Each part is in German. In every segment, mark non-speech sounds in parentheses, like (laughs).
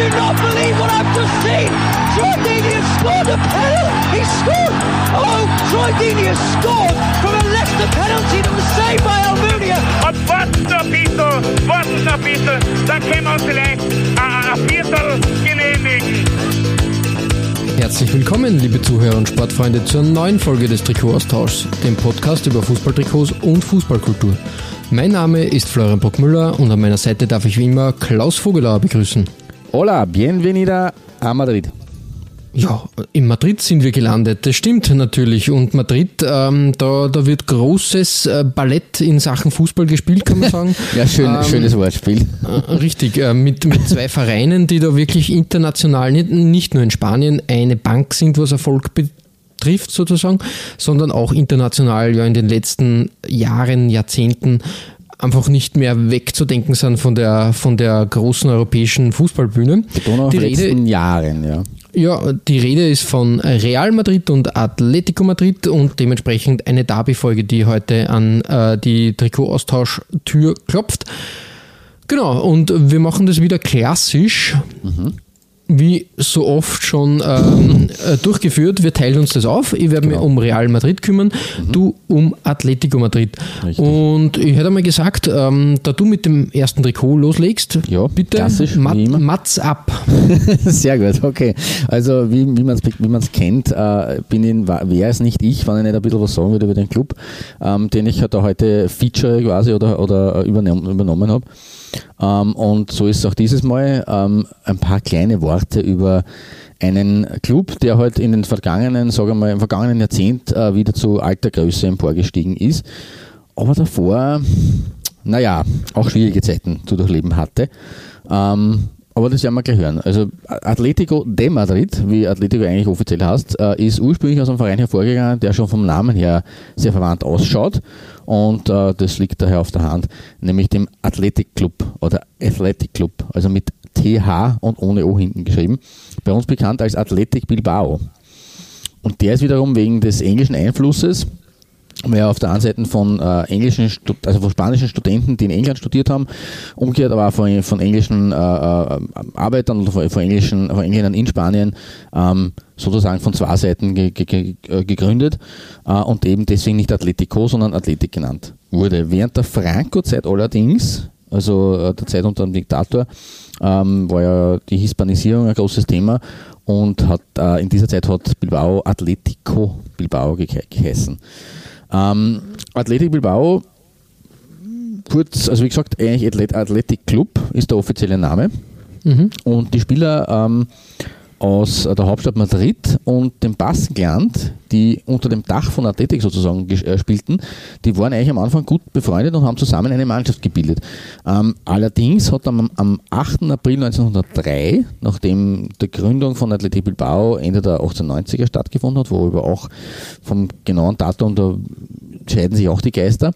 I do not believe what I've just seen! Troy Deeney has scored a penalty! He scored! Oh, Troy Deeney has scored from a Leicester penalty that was saved by Almunia! Noch ein bisschen, dann können wir uns vielleicht ein, ein Viertel genehmigen. Herzlich willkommen, liebe Zuhörer und Sportfreunde, zur neuen Folge des Trikotaustauschs, dem Podcast über Fußballtrikots und Fußballkultur. Mein Name ist Florian Bockmüller und an meiner Seite darf ich wie immer Klaus Vogelauer begrüßen. Hola, bienvenida a Madrid. Ja, in Madrid sind wir gelandet, das stimmt natürlich. Und Madrid, ähm, da, da wird großes äh, Ballett in Sachen Fußball gespielt, kann man (laughs) sagen. Ja, schön, Ähm, schönes Wortspiel. Äh, Richtig, äh, mit, mit zwei Vereinen, die da wirklich international, nicht, nicht nur in Spanien, eine Bank sind, was Erfolg betrifft sozusagen, sondern auch international ja in den letzten Jahren, Jahrzehnten einfach nicht mehr wegzudenken sind von der, von der großen europäischen Fußballbühne. Betonung auf Die Rede, letzten Jahren, ja. ja, die Rede ist von Real Madrid und Atletico Madrid und dementsprechend eine Derby-Folge, die heute an äh, die Trikotaustausch-Tür klopft. Genau, und wir machen das wieder klassisch, wie so oft schon ähm, äh, durchgeführt. Wir teilen uns das auf. Ich werde mich um Real Madrid kümmern, du um Atletico Madrid. Richtig. Und ich hätte mal gesagt, ähm, da du mit dem ersten Trikot loslegst, Ja, bitte Mat. Mats ab. (laughs) Sehr gut, okay. Also wie, wie man es wie man's kennt, äh, bin ich, wäre es nicht ich, wenn ich nicht ein bisschen was sagen würde über den Club, ähm, den ich halt da heute feature quasi oder, oder übernommen, übernommen habe. Ähm, und so ist es auch dieses Mal. Ähm, ein paar kleine Worte über einen Club, der halt in den vergangenen, sagen wir mal, im vergangenen Jahrzehnt äh, wieder zu alter Größe emporgestiegen ist. Aber davor, naja, auch schwierige Zeiten zu durchleben hatte. Ähm, aber das werden wir gleich hören. Also Atletico de Madrid, wie Atletico eigentlich offiziell heißt, äh, ist ursprünglich aus einem Verein hervorgegangen, der schon vom Namen her sehr verwandt ausschaut. Und äh, das liegt daher auf der Hand, nämlich dem Athletic Club oder Athletic Club, also mit TH und ohne O hinten geschrieben. Bei uns bekannt als Athletic Bilbao. Und der ist wiederum wegen des englischen Einflusses wir auf der einen Seite von äh, englischen, Stu- also von spanischen Studenten, die in England studiert haben, umgekehrt aber auch von, von englischen äh, äh, Arbeitern oder von, von englischen, von Engländern in Spanien ähm, sozusagen von zwei Seiten ge, ge, äh, gegründet äh, und eben deswegen nicht Atletico, sondern Athletic genannt wurde. Während der Franco-Zeit allerdings, also äh, der Zeit unter dem Diktator, ähm, war ja die Hispanisierung ein großes Thema und hat in dieser Zeit hat Bilbao Atletico Bilbao ge geheißen. Ähm, Athletic Bilbao, kurz, also wie gesagt, eigentlich Athlet- Athletic Club ist der offizielle Name. Und die Spieler ähm, aus der Hauptstadt Madrid und dem Baskenland, die unter dem Dach von Athletic sozusagen äh, spielten, die waren eigentlich am Anfang gut befreundet und haben zusammen eine Mannschaft gebildet. Ähm, allerdings hat am, am 8. April 1903, nachdem die Gründung von Athletic Bilbao Ende der 1890er stattgefunden hat, worüber auch vom genauen Datum, da scheiden sich auch die Geister.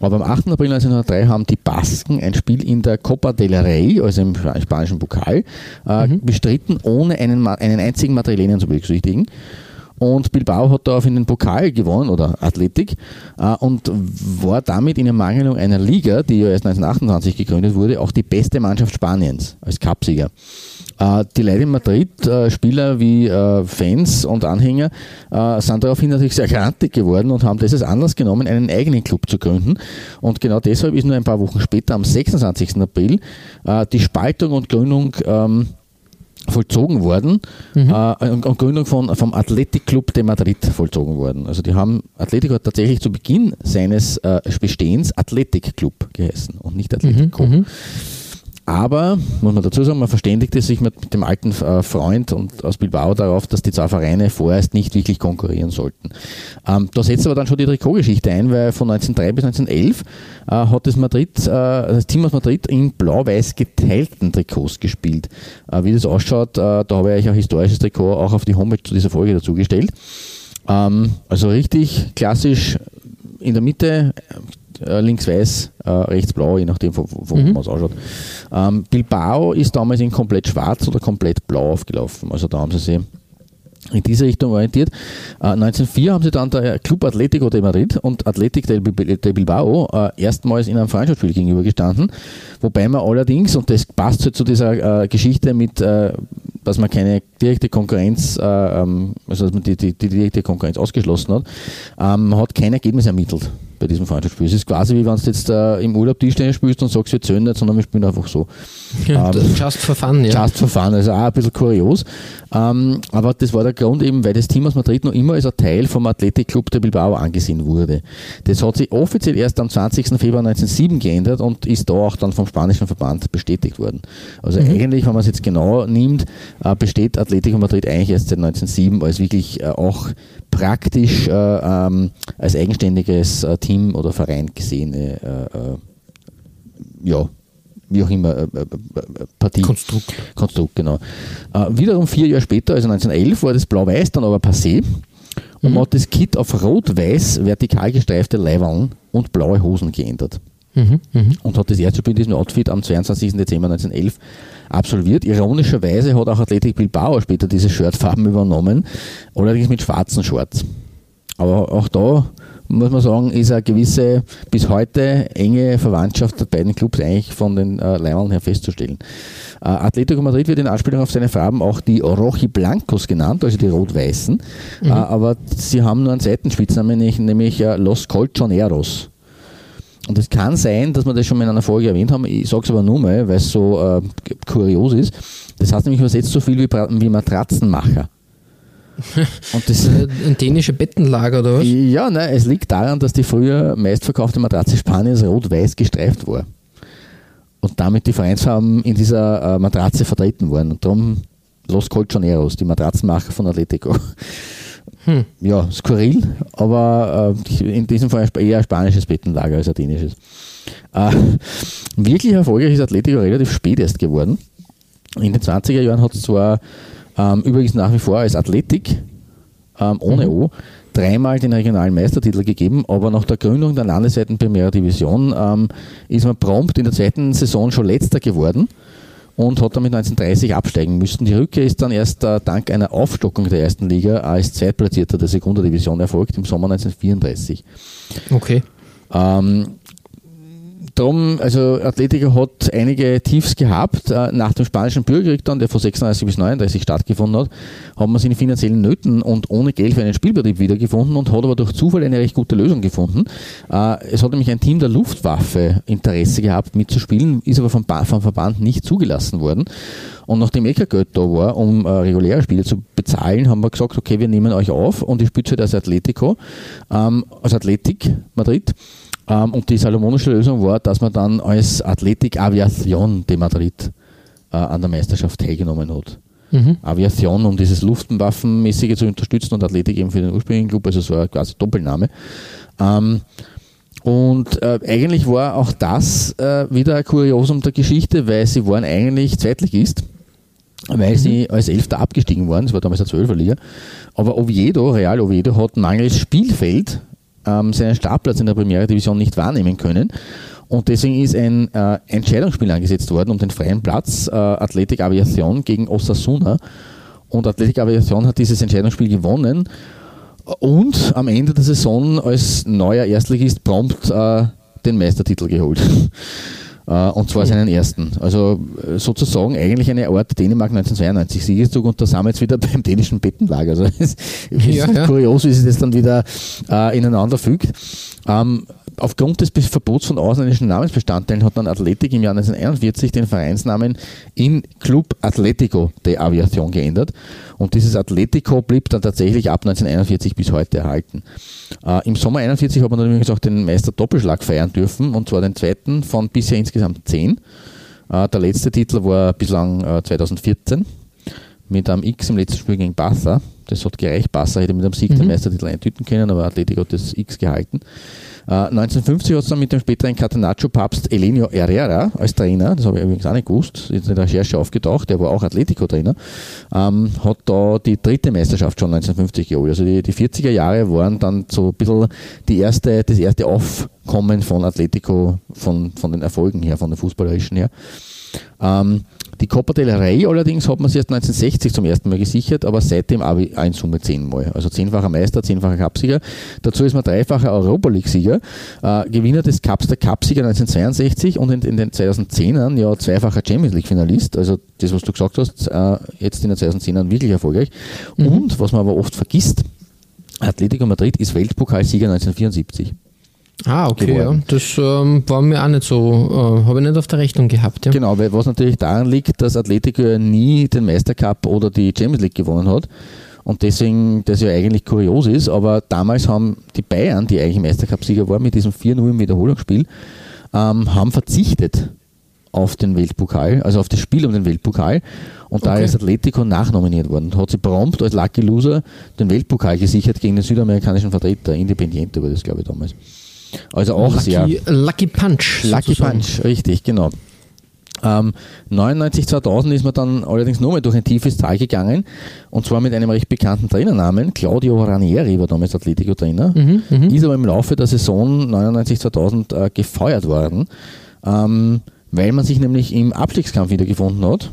Aber am 8. April 1903 haben die Basken ein Spiel in der Copa del Rey, also im spa- spanischen Pokal, äh, bestritten, ohne einen, einen einzigen Madrilenen zu berücksichtigen. Und Bilbao hat daraufhin den Pokal gewonnen, oder Athletik, äh, und war damit in Ermangelung einer Liga, die ja erst 1928 gegründet wurde, auch die beste Mannschaft Spaniens als Cupsieger. Äh, die Leute in Madrid, äh, Spieler wie äh, Fans und Anhänger, sind daraufhin natürlich sehr grantig geworden und haben das als Anlass genommen, einen eigenen Club zu gründen. Und genau deshalb ist nur ein paar Wochen später, am 26. April, die Spaltung und Gründung ähm, vollzogen worden äh, und, und Gründung von, vom Athletic Club de Madrid vollzogen worden. Also die haben, Atletico hat tatsächlich zu Beginn seines äh, Bestehens Athletic Club geheißen und nicht Atletico. Aber, muss man dazu sagen, man verständigte sich mit dem alten äh, Freund und aus Bilbao darauf, dass die zwei Vereine vorerst nicht wirklich konkurrieren sollten. Ähm, da setzt aber dann schon die Trikotgeschichte ein, weil von 1903 bis 1911 äh, hat das Madrid, äh, das Team aus Madrid in blau-weiß geteilten Trikots gespielt. Äh, wie das ausschaut, äh, da habe ich euch ein historisches Trikot auch auf die Homepage zu dieser Folge dazugestellt. Ähm, also richtig klassisch in der Mitte äh, links weiß, äh, rechts blau, je nachdem, wo, wo mhm. man es ausschaut. Ähm, Bilbao ist damals in komplett schwarz oder komplett blau aufgelaufen. Also da haben sie sich in diese Richtung orientiert. Äh, 1904 haben sie dann der Club Atletico de Madrid und Athletic de, Bilbao äh, erstmals in einem Freundschaftsspiel gegenübergestanden, wobei man allerdings, und das passt halt zu dieser äh, Geschichte mit, äh, dass man keine direkte Konkurrenz, äh, ähm, also dass man die, die, die, direkte Konkurrenz ausgeschlossen hat, ähm, hat kein Ergebnis ermittelt bei diesem Freundschaftsspiel. Es ist quasi wie wenn du jetzt äh, im Urlaub Tischtennis spielst und sagst, wir zählen nicht, sondern wir spielen einfach so. (laughs) Ja, ähm, just for fun, ja. Just for fun, also auch ein bisschen kurios. Ähm, aber das war der Grund eben, weil das Team aus Madrid noch immer als ein Teil vom Athletikclub der Bilbao angesehen wurde. Das hat sich offiziell erst am 20. Februar 1907 geändert und ist da auch dann vom spanischen Verband bestätigt worden. Also mhm. eigentlich, wenn man es jetzt genau nimmt, äh, besteht Atletico Madrid eigentlich erst seit 1907 als wirklich äh, auch praktisch äh, ähm, als eigenständiges äh, Team oder Verein gesehene äh, äh, ja, wie auch immer, äh, Partie. Konstrukt. Konstrukt, genau. Wiederum vier Jahre später, also 1911, war das Blau-Weiß dann aber passé und mhm. man hat das Kit auf rot-weiß vertikal gestreifte Leibwallen und blaue Hosen geändert. Mhm, mh. Und hat das erste Spiel in diesem Outfit am 22. Dezember 1911 absolviert. Ironischerweise hat auch Athletic Bilbao später diese Shirtfarben übernommen, allerdings mit schwarzen Shorts. Aber auch da muss man sagen, ist eine gewisse bis heute enge Verwandtschaft der beiden Clubs eigentlich von den äh, Leimern her festzustellen. Äh, Atletico Madrid wird in Anspielung auf seine Farben auch die Rochi Blancos genannt, also die Rot-Weißen. Mhm. Äh, aber sie haben nur einen Seitenspitznamen, nämlich, nämlich äh, Los Colchoneros. Und es kann sein, dass wir das schon mal in einer Folge erwähnt haben, ich sage es aber nur mal, weil es so äh, kurios ist. Das heißt nämlich übersetzt so viel wie, wie Matratzenmacher. (laughs) Und das ein dänische Bettenlager oder was? Ja, nein, es liegt daran, dass die früher meistverkaufte Matratze Spaniens rot-weiß gestreift war. Und damit die Vereinsfarben in dieser äh, Matratze vertreten waren. Und darum Los Colchoneros, die Matratzenmacher von Atletico. Hm. Ja, skurril, aber äh, in diesem Fall eher ein spanisches Bettenlager als ein dänisches. Äh, wirklich erfolgreich ist Atletico relativ spät erst geworden. In den 20er Jahren hat es zwar ähm, übrigens nach wie vor als Athletik ähm, ohne mhm. O dreimal den regionalen Meistertitel gegeben, aber nach der Gründung der landesweiten Primera Division ähm, ist man prompt in der zweiten Saison schon letzter geworden und hat damit 1930 absteigen müssen. Die Rückkehr ist dann erst äh, dank einer Aufstockung der ersten Liga als Zweitplatzierter der Sekunda Division erfolgt im Sommer 1934. Okay. Ähm, Drum, also Atletico hat einige Tiefs gehabt. Äh, nach dem spanischen Bürgerkrieg dann, der von 36 bis 39 stattgefunden hat, haben wir sich in finanziellen Nöten und ohne Geld für einen Spielbetrieb wiedergefunden und hat aber durch Zufall eine recht gute Lösung gefunden. Äh, es hat nämlich ein Team der Luftwaffe Interesse gehabt mitzuspielen, ist aber vom, vom Verband nicht zugelassen worden. Und nachdem eh kein Geld da war, um äh, reguläre Spiele zu bezahlen, haben wir gesagt, okay, wir nehmen euch auf und ich spiele halt als Atletico, ähm, als Athletik Madrid. Ähm, und die salomonische Lösung war, dass man dann als Athletic Aviación de Madrid äh, an der Meisterschaft teilgenommen hat. Mhm. Aviation, um dieses Luftwaffenmäßige zu unterstützen und Athletik eben für den ursprünglichen Club, also so ein quasi Doppelname. Ähm, und äh, eigentlich war auch das äh, wieder ein Kuriosum der Geschichte, weil sie waren eigentlich Zweitligist, weil mhm. sie als Elfter abgestiegen waren, das war damals der Zwölferliga. Aber Oviedo, Real Oviedo, hat mangels Spielfeld ähm, seinen Startplatz in der Primera Division nicht wahrnehmen können. Und deswegen ist ein äh, Entscheidungsspiel angesetzt worden um den freien Platz äh, Athletic Aviation gegen Osasuna. Und Athletic Aviation hat dieses Entscheidungsspiel gewonnen und am Ende der Saison als neuer Erstligist prompt äh, den Meistertitel geholt. Äh, und zwar seinen ersten. Also äh, sozusagen eigentlich eine Art Dänemark 1992 Siegeszug und da sind wir jetzt wieder (laughs) beim dänischen Bettenlager. Also es ist ja, ja. kurios, wie sich das dann wieder äh, ineinander fügt. Ähm, Aufgrund des Verbots von ausländischen Namensbestandteilen hat dann Athletik im Jahr 1941 den Vereinsnamen in Club Atletico de Aviación geändert. Und dieses Atletico blieb dann tatsächlich ab 1941 bis heute erhalten. Äh, Im Sommer 1941 hat man dann übrigens auch den Meister Doppelschlag feiern dürfen, und zwar den zweiten von bisher insgesamt zehn. Äh, der letzte Titel war bislang äh, 2014 mit einem X im letzten Spiel gegen Barca. Das hat gereicht. Barca hätte mit einem Sieg mhm. den Meistertitel eintüten können, aber Atletico hat das X gehalten. 1950 hat es dann mit dem späteren Catenaccio-Papst Elenio Herrera als Trainer, das habe ich übrigens auch nicht gewusst, ist in der Recherche aufgetaucht, der war auch Atletico-Trainer, ähm, hat da die dritte Meisterschaft schon 1950 geholt. Also die, die 40er Jahre waren dann so ein bisschen die erste, das erste Aufkommen von Atletico, von, von den Erfolgen her, von den fußballerischen her. Ähm, die Copa del Rey allerdings hat man sich erst 1960 zum ersten Mal gesichert, aber seitdem auch in Summe zehnmal. Also zehnfacher Meister, zehnfacher Cupsieger. Dazu ist man dreifacher Europa League-Sieger, äh, Gewinner des Cups, der Cupsieger 1962 und in, in, den 2010ern ja zweifacher Champions League-Finalist. Also das, was du gesagt hast, äh, jetzt in den 2010ern wirklich erfolgreich. Mhm. Und, was man aber oft vergisst, Atletico Madrid ist Weltpokalsieger 1974. Ah, okay, ja. das ähm, war mir auch nicht so, äh, habe ich nicht auf der Rechnung gehabt. Ja. Genau, weil was natürlich daran liegt, dass Atletico ja nie den Meistercup oder die Champions League gewonnen hat und deswegen das ja eigentlich kurios ist, aber damals haben die Bayern, die eigentlich Meistercup-Sieger waren mit diesem 4-0 im Wiederholungsspiel, ähm, haben verzichtet auf den Weltpokal, also auf das Spiel um den Weltpokal. Und da ist Atletico nachnominiert worden. Hat sie prompt als Lucky Loser den Weltpokal gesichert gegen den südamerikanischen Vertreter, Independiente war das, glaube ich, damals. Also auch Lucky, sehr. Lucky Punch. Lucky sozusagen. Punch, richtig, genau. Ähm, 99, 2000 ist man dann allerdings nochmal durch ein tiefes Tal gegangen und zwar mit einem recht bekannten Trainernamen. Claudio Ranieri war damals Atletico-Trainer, mhm, mhm. ist aber im Laufe der Saison 99, 2000 äh, gefeuert worden, ähm, weil man sich nämlich im Abstiegskampf wiedergefunden hat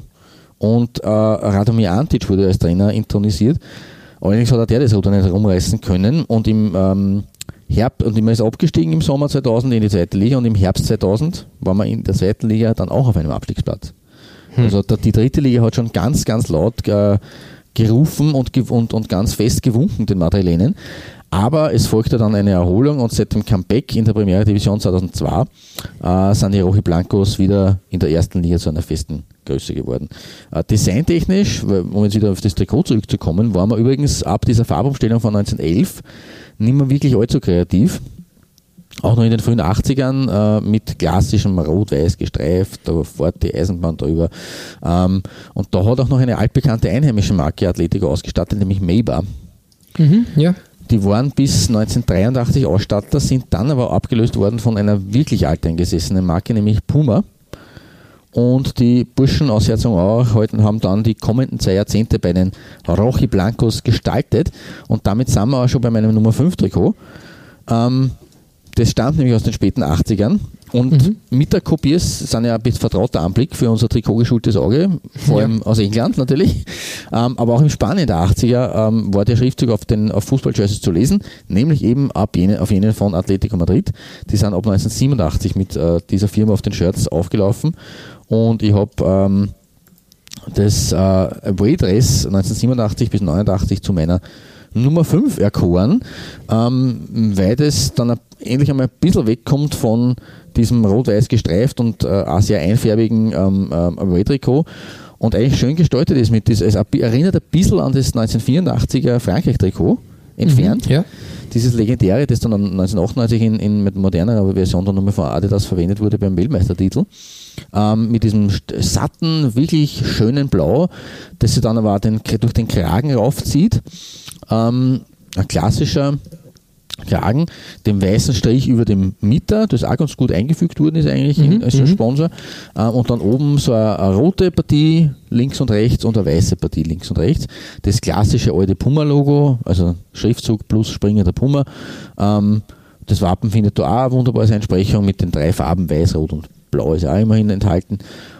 und äh, Radomir Antic wurde als Trainer intronisiert. Allerdings hat er der das Ruder nicht rumreißen können und im ähm, Herbst, und man ist abgestiegen im Sommer 2000 in die zweite Liga und im Herbst 2000 war man in der zweiten Liga dann auch auf einem Abstiegsplatz. Hm. Also die dritte Liga hat schon ganz, ganz laut äh, gerufen und, und, und ganz fest gewunken den Madrilenen. Aber es folgte dann eine Erholung und seit dem Comeback in der Primera Division 2002 äh, sind die Rochi Blancos wieder in der ersten Liga zu einer festen Größe geworden. Äh, designtechnisch, um jetzt wieder auf das Trikot zurückzukommen, waren wir übrigens ab dieser Farbumstellung von 1911 nicht mehr wirklich allzu kreativ. Auch noch in den frühen 80ern äh, mit klassischem Rot-Weiß gestreift, da fährt die Eisenbahn drüber. Ähm, und da hat auch noch eine altbekannte einheimische Marke Atletico ausgestattet, nämlich Maybar. Mhm, ja. Die waren bis 1983 Ausstatter, sind dann aber abgelöst worden von einer wirklich alteingesessenen Marke, nämlich Puma. Und die Burschen aus Herzogenaurach haben dann die kommenden zwei Jahrzehnte bei den Rochi Blancos gestaltet. Und damit sind wir auch schon bei meinem Nummer 5 Trikot. Ähm, das stammt nämlich aus den späten 80ern. Und mhm. mit der Kopiers sind ja ein bisschen vertrauter Anblick für unser trikotgeschultes Auge, vor allem aus England natürlich. Ähm, aber auch im Spanien der 80er ähm, war der Schriftzug auf den auf Fußballjerseys zu lesen, nämlich eben ab jene, auf jenen von Atletico Madrid. Die sind ab 1987 mit äh, dieser Firma auf den Shirts aufgelaufen und ich habe ähm, das äh, Away-Dress 1987 bis 89 zu meiner Nummer 5 erkoren, ähm, weil das dann endlich einmal ein bisschen wegkommt von diesem rot-weiß gestreift und äh, auch sehr einfärbigen ähm, ähm, und eigentlich schön gestaltet ist mit das, es erinnert ein bisschen an das 1984er Frankreich-Trikot entfernt. Mhm, ja. Dieses legendäre, das dann 1998 in, in mit moderner Version dann nochmal von Adidas verwendet wurde beim Weltmeistertitel ähm, mit diesem satten, wirklich schönen Blau, das sie dann aber den, durch den Kragen raufzieht. Ähm, ein klassischer Kragen, dem weißen Strich über dem Mitter, das auch ganz gut eingefügt worden ist eigentlich mhm, als mhm. Sponsor. Ähm, und dann oben so eine, eine, rote Partie links und rechts und eine weiße Partie links und rechts. Das klassische alte Puma-Logo, also Schriftzug plus springender Puma. Ähm, das Wappen findet da auch eine wunderbare Entsprechung mit den drei Farben Weiß, Rot und Blau ist auch immerhin enthalten.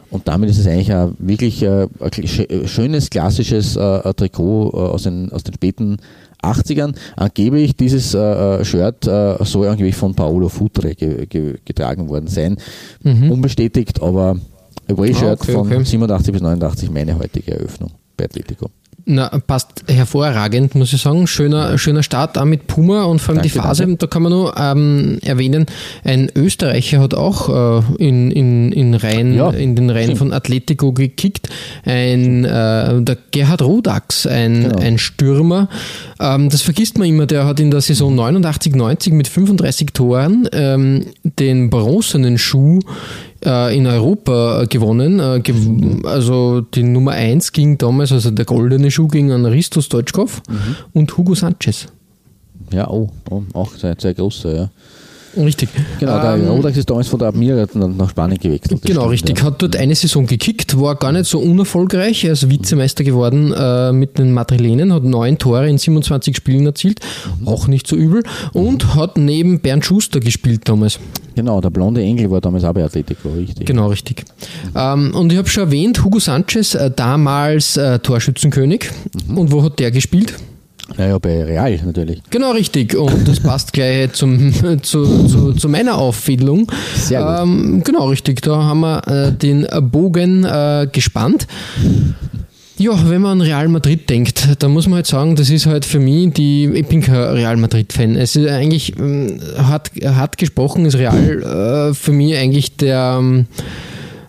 Und damit ist es eigentlich ein wirklich äh, ein schönes, klassisches äh, Trikot äh, aus den, aus den späten 80ern. Angeblich dieses äh, Shirt äh, soll angeblich von Paolo Futre ge ge getragen worden sein. Mhm. Unbestätigt, aber Away-Shirt ah, okay, von okay. 87 bis 89 meine heutige Eröffnung bei Atletico. Na, passt hervorragend, muss ich sagen. Schöner, schöner Start auch mit Puma und vor allem danke, die Phase, danke. da kann man nur ähm, erwähnen, ein Österreicher hat auch äh, in, in, in, Reihen, ja, in den Reihen von Atletico gekickt. Ein, äh, der Gerhard Rodax, ein, genau. ein Stürmer. Ähm, das vergisst man immer, der hat in der Saison 89, 90 mit 35 Toren ähm, den bronzenen Schuh in Europa äh, gewonnen. Äh, also die Nummer 1 ging damals, also der goldene Schuh ging an Risto Stoichkov Mhm. und Hugo Sanchez. Ja, oh, oh auch sehr, sehr großer, ja. Richtig. Genau, der Ähm, Rodax ist damals von der Admira dann nach Spanien gewechselt. Genau, stimmt, richtig. Ja. Hat dort eine Saison gekickt, war gar nicht so unerfolgreich. Er ist Vizemeister geworden äh, mit den Madrilenen, hat neun Tore in 27 Spielen erzielt, Mhm. auch nicht so übel. Und hat neben Bernd Schuster gespielt damals. Genau, der blonde Engel war damals auch bei Atletico, richtig. Genau, richtig. Ähm, und ich habe schon erwähnt, Hugo Sanchez, äh, damals äh, Torschützenkönig. Mhm. Und wo hat der gespielt? Naja, bei Real natürlich. Genau, richtig. Und das passt gleich zum, (laughs) zu, zu, zu meiner Auffädelung. Sehr gut. Ähm, genau, richtig. Da haben wir äh, den Bogen äh, gespannt. Ja, wenn man an Real Madrid denkt, dann muss man halt sagen, das ist halt für mich die, ich bin kein Real Madrid-Fan. Es ist eigentlich, ähm, hart, hart gesprochen, ist Real äh, für mich eigentlich der, ähm,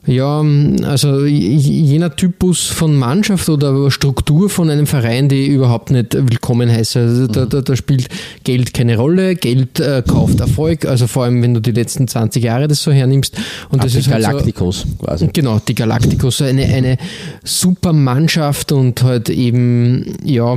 ja, also j- jener Typus von Mannschaft oder Struktur von einem Verein, die überhaupt nicht willkommen heiße. Also da, da, da spielt Geld keine Rolle, Geld äh, kauft Erfolg, also vor allem wenn du die letzten 20 Jahre das so hernimmst. Und das die ist halt so, Galacticos quasi. Genau, die Galacticos, eine, eine super Mannschaft und halt eben, ja,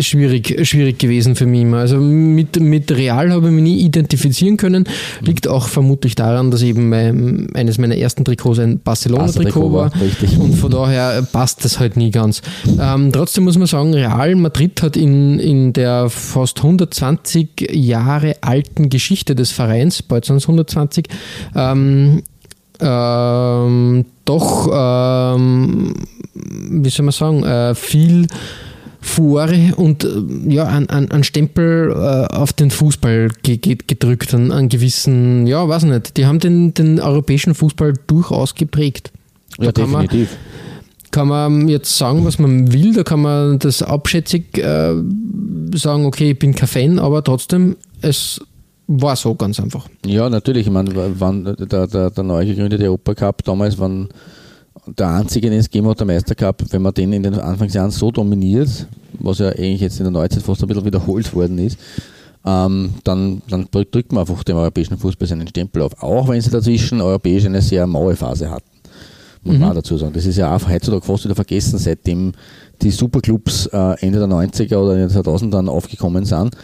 schwierig, schwierig gewesen für mich immer. Also mit, mit Real habe ich mich nie identifizieren können. Liegt auch vermutlich daran, dass eben mein, eines meiner ersten Trikots ein Barcelona-Trikot war. richtig. Und von daher passt das halt nie ganz. Ähm, trotzdem muss man sagen, Real Madrid hat in, in der fast 120 Jahre alten Geschichte des Vereins, bald sind es 120, ähm, ähm, doch, ähm, wie soll man sagen, äh, viel Furore und äh, ja, ein, ein, ein Stempel äh, auf den Fußball ge ge gedrückt, an, an gewissen, ja, weiß nicht, die haben den, den europäischen Fußball durchaus geprägt. Ja, Da kann man- definitiv. kann man jetzt sagen, was man will, da kann man das abschätzig äh, sagen, okay, ich bin kein Fan, aber trotzdem, es war so ganz einfach. Ja, natürlich. Ich meine, wann der, der, der neu gegründete Europacup damals, wann der einzige, den es gegeben hat, der Meistercup, wenn man den in den Anfangsjahren so dominiert, was ja eigentlich jetzt in der Neuzeit fast ein bisschen wiederholt worden ist, ähm, dann, dann drückt man einfach dem europäischen Fußball seinen Stempel auf. Auch wenn sie dazwischen europäisch eine sehr maue Phase hatten. Muss man auch dazu sagen. Das ist ja auch heutzutage fast wieder vergessen, seitdem die Superclubs äh, Ende der 90er oder in den 2000ern aufgekommen sind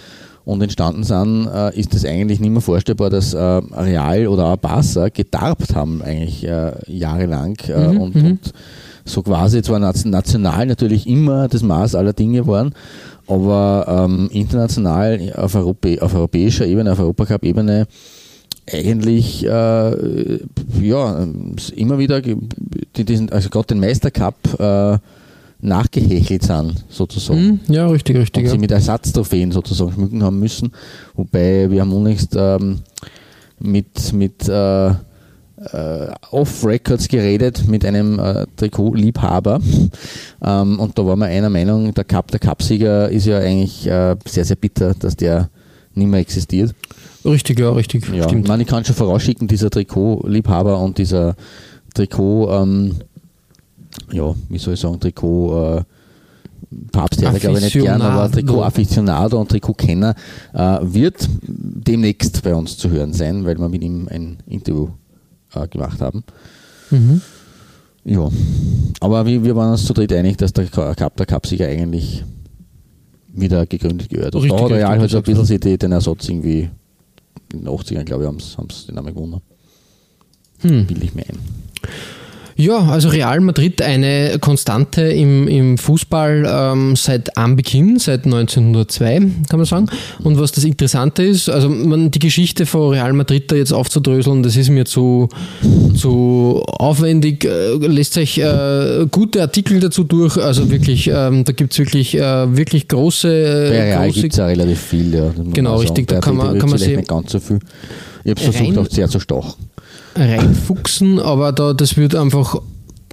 und entstanden sind, äh, ist es eigentlich nicht mehr vorstellbar, dass äh, Real oder auch Barca gedarbt haben eigentlich äh, jahrelang äh, und, und so quasi zwar nation- national natürlich immer das Maß aller Dinge waren, aber ähm, international auf, Europä auf europäischer Ebene, auf Europacup-Ebene eigentlich äh, ja immer wieder die, diesen, also gerade den Meistercup äh, nachgehechelt sind sozusagen Hm? Ja, richtig, richtig. und Ja. sie mit Ersatztrophäen sozusagen schmücken haben müssen. Wobei wir haben unlängst ähm, mit, mit äh, äh, Off-Records geredet mit einem äh, Trikot-Liebhaber. Ähm, und da waren wir einer Meinung, der Cup, der Cupsieger ist ja eigentlich äh, sehr, sehr bitter, dass der nicht mehr existiert. Richtig, ja, richtig. Ja, ich Stimmt. meine, ich kann schon vorausschicken, dieser Trikot-Liebhaber und dieser Trikot, ähm, ja, wie soll ich sagen, Trikot, äh, Papstherr, glaube ich nicht gern, aber. Trikot-Afficionado und Trikot-Kenner äh, wird demnächst bei uns zu hören sein, weil wir mit ihm ein Interview äh, gemacht haben. Mhm. Ja, aber wir, wir waren uns zu dritt einig, dass der Cup, der Cupsieger eigentlich wieder gegründet gehört. Und Richtig, da hat Real halt so ein bisschen die- den Ersatz irgendwie in den 80ern, glaube ich, haben sie den Namen gewonnen. Hm. Bilde ich mir ein. Ja, also Real Madrid eine Konstante im, im Fußball ähm, seit Anbeginn, seit 1902, kann man sagen. Und was das Interessante ist, also man, die Geschichte von Real Madrid da jetzt aufzudröseln, das ist mir zu, zu aufwendig. Äh, lässt euch äh, gute Artikel dazu durch, also wirklich, ähm, da gibt es wirklich, äh, wirklich große, Bei Real gibt es ja relativ viel, ja. Genau, richtig, da kann man- kann man sie- nicht ganz so viel. Ich habe es versucht, auch sehr zu stochen. Reinfuchsen, aber da, das wird einfach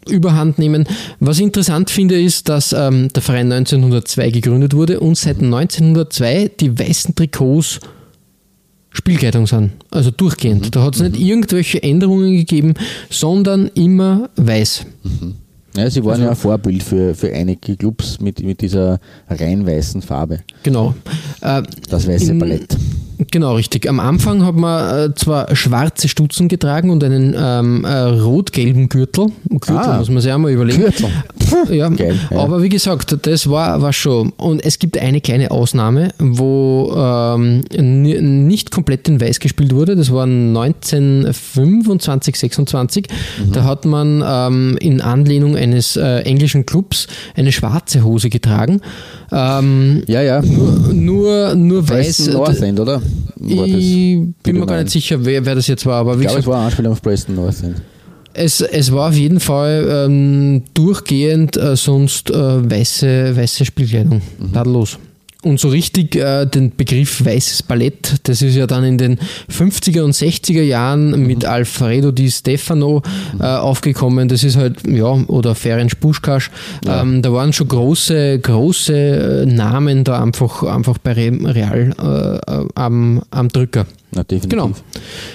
überhand nehmen. Was ich interessant finde, ist, dass ähm, der Verein 1902 gegründet wurde und seit 1902 die weißen Trikots Spielkleidung sind. Also durchgehend. Da hat es nicht irgendwelche Änderungen gegeben, sondern immer weiß. Ja, sie waren Also ja ein Vorbild für, für einige Clubs mit, mit dieser rein weißen Farbe. Genau. Äh, Das weiße In- Ballett. Genau, richtig. Am Anfang hat man äh, zwar schwarze Stutzen getragen und einen ähm, äh, rot-gelben Gürtel. Gürtel Ah. muss man sich auch mal überlegen. Gürtel. Ja, Geil, ja. aber wie gesagt, das war, war schon. Und es gibt eine kleine Ausnahme, wo ähm, nicht komplett in Weiß gespielt wurde. Das war 1925, 26. Mhm. Da hat man ähm, in Anlehnung eines äh, englischen Clubs eine schwarze Hose getragen. Ähm, Ja, ja. nur, nur weiß. North End, oder? War das? Ich bin mir gar nicht sicher, wer, wer das jetzt war, aber Ich glaube, es war eine Anspielung auf Preston North End. es, es war auf jeden Fall ähm, durchgehend äh, sonst äh, weiße, weiße Spielkleidung. Mhm. Tadellos. Und so richtig äh, den Begriff weißes Ballett, das ist ja dann in den 50er und 60er Jahren Mhm. mit Alfredo Di Stefano äh, aufgekommen. Das ist halt, ja, oder Ferenc Puschkasch. Ähm, da waren schon große, große äh, Namen da einfach, einfach bei Re- Real äh, äh, am, am Drücker. Na, definitiv. Genau.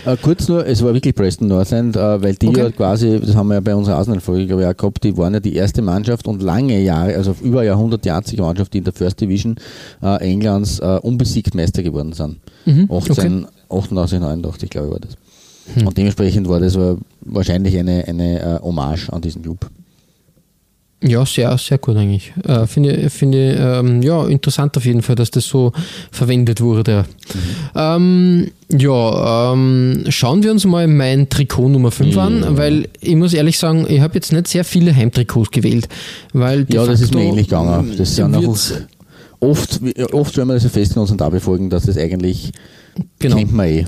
Äh, kurz nur, es war wirklich Preston North End, äh, weil die Okay. ja quasi, das haben wir ja bei unserer Außenfolge, glaube ich, auch gehabt, die waren ja die erste Mannschaft und lange Jahre, also über Jahrhundert die einzige Mannschaft, die in der First Division äh, Englands äh, unbesiegt Meister geworden sind. Mhm, 18, 88, 89, glaube ich, war das. Und dementsprechend war das äh, wahrscheinlich eine, eine äh, Hommage an diesen Club. Ja, sehr, sehr gut eigentlich. Äh, finde finde ähm, ja interessant auf jeden Fall, dass das so verwendet wurde. Ähm, ja, ähm, schauen wir uns mal mein Trikot Nummer 5 an, weil ich muss ehrlich sagen, ich habe jetzt nicht sehr viele Heimtrikots gewählt, weil Ja, das ist mir ähnlich gegangen. Das sind einfach, oft, oft stellen wir das fest in unseren Derby-Folgen, dass das eigentlich genau. kennt man eh.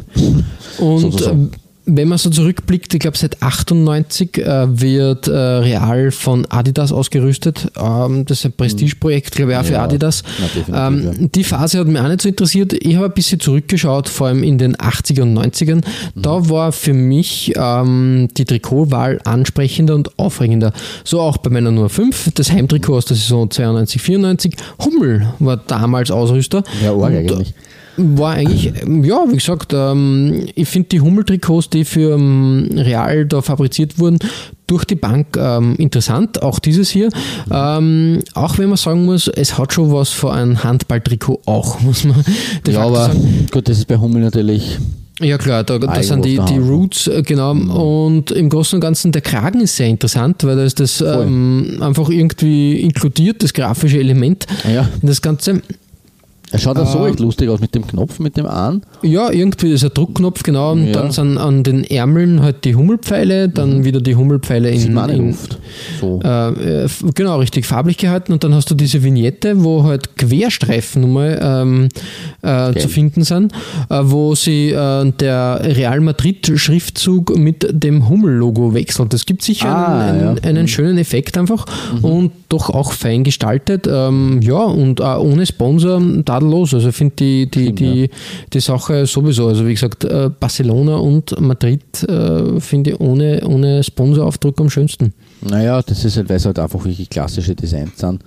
Und wenn man so zurückblickt, ich glaube seit 98 äh, wird äh, Real von Adidas ausgerüstet. Ähm, das ist ein Prestigeprojekt, glaube ich, auch für Ja, Adidas. na, definitiv, ähm, Die Phase hat mich auch nicht so interessiert. Ich habe ein bisschen zurückgeschaut, vor allem in den 80er und 90ern. Mhm. Da war für mich ähm, die Trikotwahl ansprechender und aufregender. So auch bei meiner Nummer 5, das Heimtrikot aus der Saison 92, 94. Hummel war damals Ausrüster. Ja, arg eigentlich. War eigentlich, ja, wie gesagt, ähm, ich finde die Hummeltrikots, die für ähm, Real da fabriziert wurden, durch die Bank ähm, interessant, auch dieses hier. Ähm, auch wenn man sagen muss, es hat schon was für ein Handballtrikot auch, (laughs) muss man Ja, aber sagen. gut, das ist bei Hummel natürlich. Ja klar, da, da Eigen sind die, die ne? Roots, äh, genau. Und im Großen und Ganzen, der Kragen ist sehr interessant, weil da ist das ähm, einfach irgendwie inkludiert, das grafische Element Ja, in das Ganze. Er schaut auch so Ähm, echt lustig aus mit dem Knopf, mit dem an. Ja, irgendwie ist ein Druckknopf, genau. Und Ja. dann sind an den Ärmeln halt die Hummelpfeile, dann wieder die Hummelpfeile in, in in Luft. So. äh, äh, genau, richtig farblich gehalten und dann hast du diese Vignette, wo halt Querstreifen nun mal ähm, äh, zu finden sind, äh, wo sie äh, der Real Madrid Schriftzug mit dem Hummel-Logo wechselt. Das gibt sicher Ah, einen, einen, ja. einen schönen Effekt einfach und doch auch fein gestaltet. Ähm, ja, und auch ohne Sponsor tadellos. Also ich finde die, die, Stimmt, die, die Sache sowieso. Also wie gesagt, äh, Barcelona und Madrid äh, finde ich ohne, ohne Sponsoraufdruck am schönsten. Naja, das ist halt, weil es halt einfach wirklich klassische Designs sind.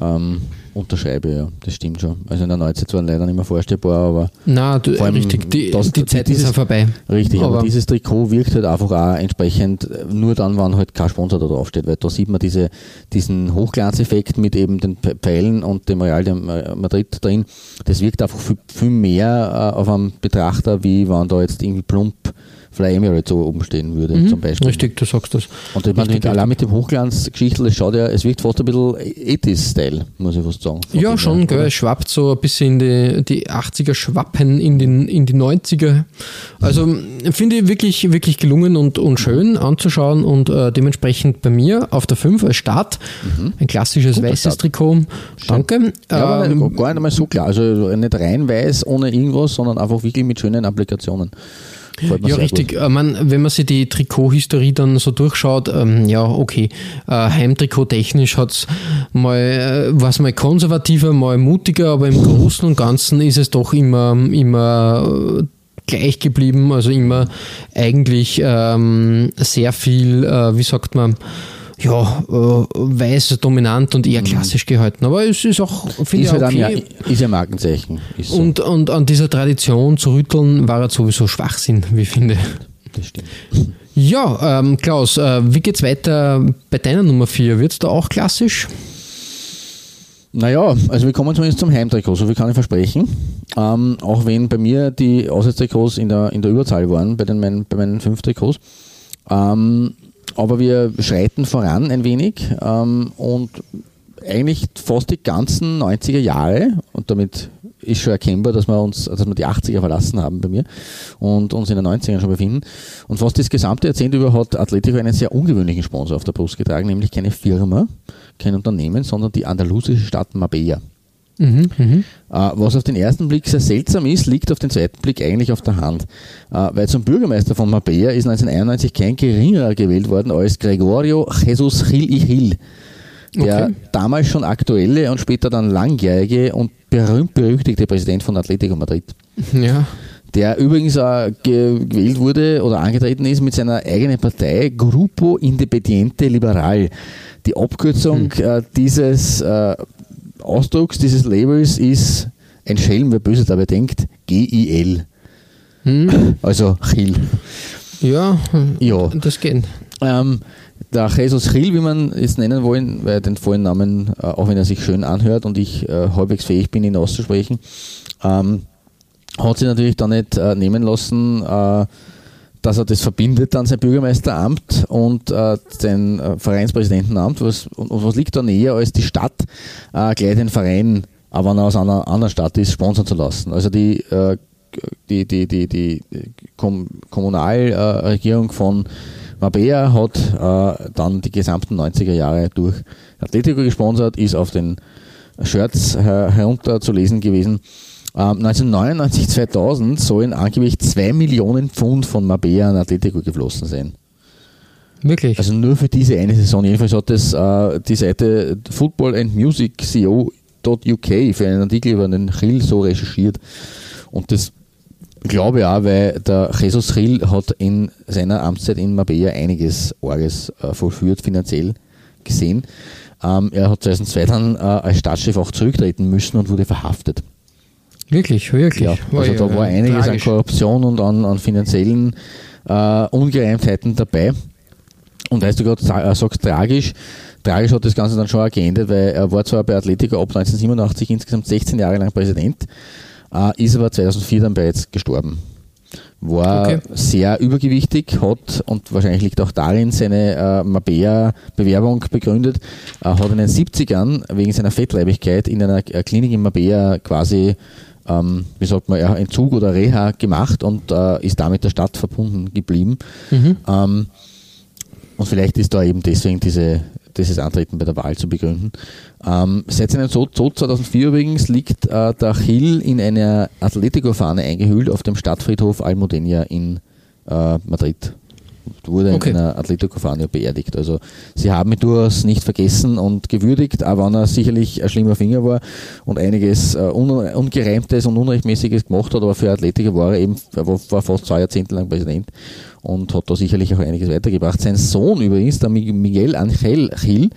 Ähm, unterschreibe, ja, das stimmt schon. Also in der Neuzeit waren leider nicht mehr vorstellbar, aber Na, du, Vor allem richtig, die, das- die Zeit dieses- ist ja vorbei. richtig, aber, Aber- dieses Trikot wirkt halt einfach auch entsprechend äh, nur dann, wann halt kein Sponsor da draufsteht, weil da sieht man diese, diesen Hochglanzeffekt mit eben den Pfeilen und dem Real de Madrid drin. Das wirkt einfach viel, viel mehr äh, auf einen Betrachter, wie wenn da jetzt irgendwie plump Fly Emirates so oben stehen würde, zum Beispiel. Mhm. Richtig, du sagst das. Und ich meine, allein mit dem Hochglanzgeschichtel, das schaut ja, es wirkt fast ein bisschen 80s-Style, muss ich fast sagen. Ja, schon, gell, es schwappt so ein bisschen in die, die 80er Schwappen in, den, in die 90er. Also finde ich wirklich, wirklich gelungen und, und schön anzuschauen und äh, dementsprechend bei mir auf der 5 als Start ein klassisches weißes Start. Trikot. Danke. Ja, aber Ähm, nicht, gar nicht mal so klar. Also nicht rein weiß ohne irgendwas, sondern einfach wirklich mit schönen Applikationen. Ja, richtig. gut. Äh, Man, wenn man sich die Trikothistorie dann so durchschaut, ähm, ja, okay. Äh, Heimtrikot technisch hat's mal, äh, was mal konservativer, mal mutiger, aber im Großen und Ganzen ist es doch immer, immer äh, gleich geblieben. Also immer eigentlich ähm, sehr viel, äh, wie sagt man, ja, äh, weiß dominant und eher klassisch gehalten. Aber es ist auch, finde Mhm. Ist, ich, halt okay. ein, ist ja Markenzeichen. Ist so. und, und an dieser Tradition zu rütteln, war er sowieso Schwachsinn, wie ich finde. das stimmt. Ja, ähm, Klaus, äh, wie geht's weiter bei deiner Nummer 4? Wird's da auch klassisch? Naja, also wir kommen zumindest zum Heimtrikot, so viel kann ich versprechen. Ähm, auch wenn bei mir die Auswärtstrikots in der, in der Überzahl waren, bei, den, mein, bei meinen fünf Trikots. Ähm, aber wir schreiten voran ein wenig ähm, und eigentlich fast die ganzen 90er Jahre, und damit ist schon erkennbar, dass wir uns, dass wir die 80er verlassen haben bei mir und uns in den 90ern schon befinden. Und fast das gesamte Jahrzehnt über hat Atletico einen sehr ungewöhnlichen Sponsor auf der Brust getragen, nämlich keine Firma, kein Unternehmen, sondern die andalusische Stadt Marbella. Mhm, mhm. Äh, was auf den ersten Blick sehr seltsam ist, liegt auf den zweiten Blick eigentlich auf der Hand. Äh, weil zum Bürgermeister von Marbella ist 1991 kein geringerer gewählt worden als Gregorio Jesus Gil y Gil, der Okay. damals schon aktuelle und später dann langjährige und berühmt-berüchtigte Präsident von Atletico Madrid Ja. der übrigens auch ge- gewählt wurde oder angetreten ist mit seiner eigenen Partei Grupo Independiente Liberal. Die Abkürzung äh, dieses äh, Ausdrucks, dieses Labels ist ein Schelm, wer böse dabei denkt, GIL. Also Gil. Ja, Ja. das geht. Ähm, der Jesus Gil, wie man es nennen wollen, weil den vollen Namen, äh, auch wenn er sich schön anhört und ich äh, halbwegs fähig bin, ihn auszusprechen, ähm, hat sich natürlich dann nicht äh, nehmen lassen, äh, dass er das verbindet, dann sein Bürgermeisteramt und äh, sein äh, Vereinspräsidentenamt. Was, und, und was liegt da näher, als die Stadt äh, gleich den Verein, aber wenn er aus einer anderen Stadt ist, sponsern zu lassen. Also die, äh, die, die, die, die Kom Kommunalregierung von Marbella hat äh, dann die gesamten 90er Jahre durch Atletico gesponsert, ist auf den Shirts her herunter zu lesen gewesen. Ähm, 1999, 2000 sollen angeblich 2 Millionen Pfund von Marbella an Atletico geflossen sein. Wirklich. Also nur für diese eine Saison. Jedenfalls hat das äh, die Seite Football and Music CO.uk für einen Artikel über den Chill so recherchiert. Und das glaube ich auch, weil der Jesus Chill hat in seiner Amtszeit in Marbella einiges Orges äh, vollführt, finanziell gesehen. Ähm, er hat 2002 dann äh, als Staatschef auch zurücktreten müssen und wurde verhaftet. Wirklich, wirklich. Ja, also da war einiges tragisch. an Korruption und an, an finanziellen äh, Ungereimtheiten dabei. Und weißt du gerade äh, sagst tragisch, tragisch hat das Ganze dann schon auch geendet, weil er war zwar bei Atletico ab 1987 insgesamt 16 Jahre lang Präsident, äh, ist aber 2004 dann bereits gestorben. War Okay. sehr übergewichtig, hat und wahrscheinlich liegt auch darin seine äh, Mabea-Bewerbung begründet, äh, hat in den 70ern wegen seiner Fettleibigkeit in einer äh, Klinik in Mabea quasi ähm, wie sagt man, ja, Entzug oder Reha gemacht und äh, ist damit der Stadt verbunden geblieben. Ähm, und vielleicht ist da eben deswegen diese, dieses Antreten bei der Wahl zu begründen. Ähm, seit seinem Tod, Tod 2004 übrigens liegt äh, der Achille in einer Atletico-Fahne eingehüllt auf dem Stadtfriedhof Almudena in äh, Madrid. Wurde Okay. in einer Atletico-Fahne beerdigt. Also sie haben ihn durchaus nicht vergessen und gewürdigt, auch wenn er sicherlich ein schlimmer Finger war und einiges äh, un Ungereimtes und Unrechtmäßiges gemacht hat, aber für Atletico war er eben, er war, fast zwei Jahrzehnte lang Präsident und hat da sicherlich auch einiges weitergebracht. Sein Sohn übrigens, der Mi- Miguel Angel Gil,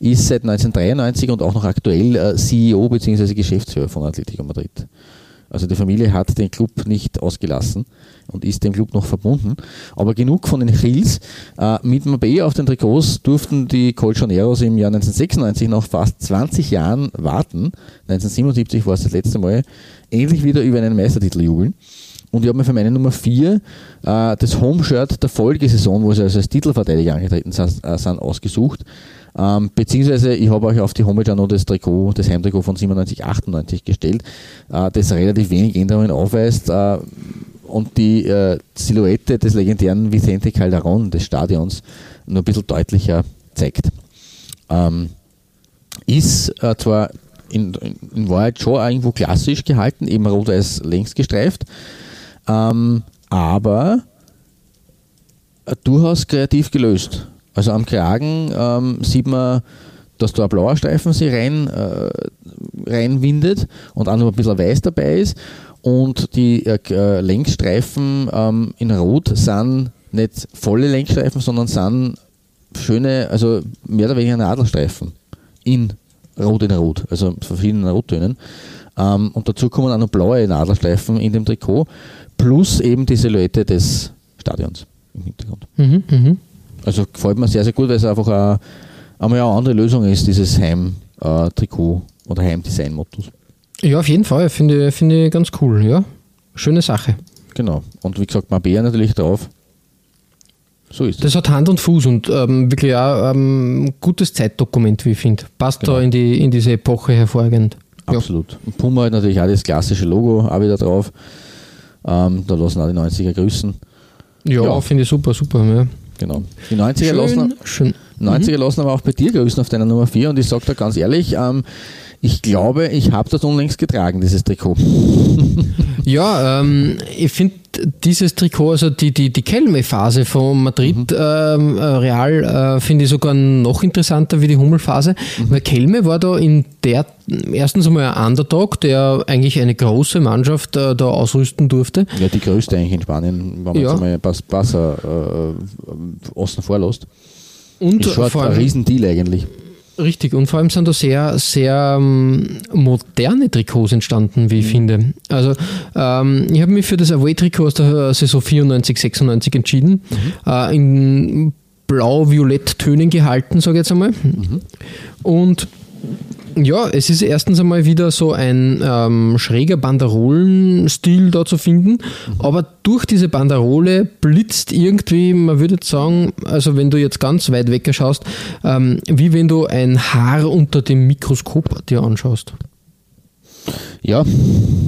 ist seit 1993 und auch noch aktuell äh, CEO bzw. Geschäftsführer von Atletico Madrid. Also die Familie hat den Club nicht ausgelassen und ist dem Club noch verbunden. Aber genug von den Hills. Äh, mit Mabea auf den Trikots durften die Colchoneros im Jahr 1996 nach fast 20 Jahren warten. 1977 war es das letzte Mal, endlich wieder über einen Meistertitel jubeln. Und ich habe mir für meine Nummer 4 äh, das Home-Shirt der Folgesaison, wo sie also als Titelverteidiger angetreten äh, sind ausgesucht. Ähm, beziehungsweise ich habe euch auf die Homepage auch noch das Trikot, das Heimtrikot von 97, 98 gestellt, äh, das relativ wenig Änderungen aufweist äh, und die äh, Silhouette des legendären Vicente Calderon des Stadions nur ein bisschen deutlicher zeigt. Ähm, ist äh, zwar in, in Wahrheit schon irgendwo klassisch gehalten, eben rot-weiß längs gestreift, ähm, aber äh, durchaus kreativ gelöst. Also am Kragen ähm, sieht man, dass da ein blauer Streifen sich rein, äh, reinwindet und auch noch ein bisschen weiß dabei ist. Und die äh, äh, Längsstreifen ähm, in Rot sind nicht volle Längsstreifen, sondern sind schöne, also mehr oder weniger Nadelstreifen in Rot in Rot, also verschiedenen Rottönen. Ähm, und dazu kommen auch noch blaue Nadelstreifen in dem Trikot, plus eben die Silhouette des Stadions im Hintergrund. Mhm, mhm. Also gefällt mir sehr, sehr gut, weil es einfach auch, einmal eine andere Lösung ist, dieses Heim-Trikot oder Heimdesign-Mottos. Ja, auf jeden Fall. Finde finde ich ganz cool, ja. Schöne Sache. Genau. Und wie gesagt, Mabea natürlich drauf. So ist es. Das hat Hand und Fuß und ähm, wirklich auch ähm, gutes Zeitdokument, wie ich finde. Passt Genau. da in, die, in diese Epoche hervorragend. Ja. Absolut. Und Puma hat natürlich auch das klassische Logo auch wieder drauf. Ähm, da lassen auch die 90er grüßen. Ja, Ja. finde ich super, super. Ja. Genau. Die 90er lassen, Schön, schön. 90er lassen aber auch bei dir grüßen auf deiner Nummer 4 und ich sage da ganz ehrlich, ähm, ich glaube, ich habe das unlängst getragen, dieses Trikot. (laughs) Ja, ähm, ich finde dieses Trikot, also die, die, die Kelme-Phase von Madrid, Mhm. ähm, äh, Real, äh, finde ich sogar noch interessanter wie die Hummel-Phase, Mhm. weil Kelme war da in der, erstens einmal ein Underdog, der eigentlich eine große Mannschaft äh, da ausrüsten durfte. Ja, die größte eigentlich in Spanien, wenn man Ja. jetzt einmal Bas- Barca äh, außen vor lässt. Und Ist schon vor ein allem, Riesendeal eigentlich. Richtig, und vor allem sind da sehr, sehr ähm, moderne Trikots entstanden, wie ich finde. Also ähm, ich habe mich für das Away-Trikot aus der Saison 94, 96 entschieden. Äh, in blau-violett Tönen gehalten, sage ich jetzt einmal. Und ja, es ist erstens einmal wieder so ein ähm, schräger Banderolenstil da zu finden, aber durch diese Banderole blitzt irgendwie, man würde sagen, also wenn du jetzt ganz weit weg schaust, ähm, wie wenn du ein Haar unter dem Mikroskop dir anschaust. Ja,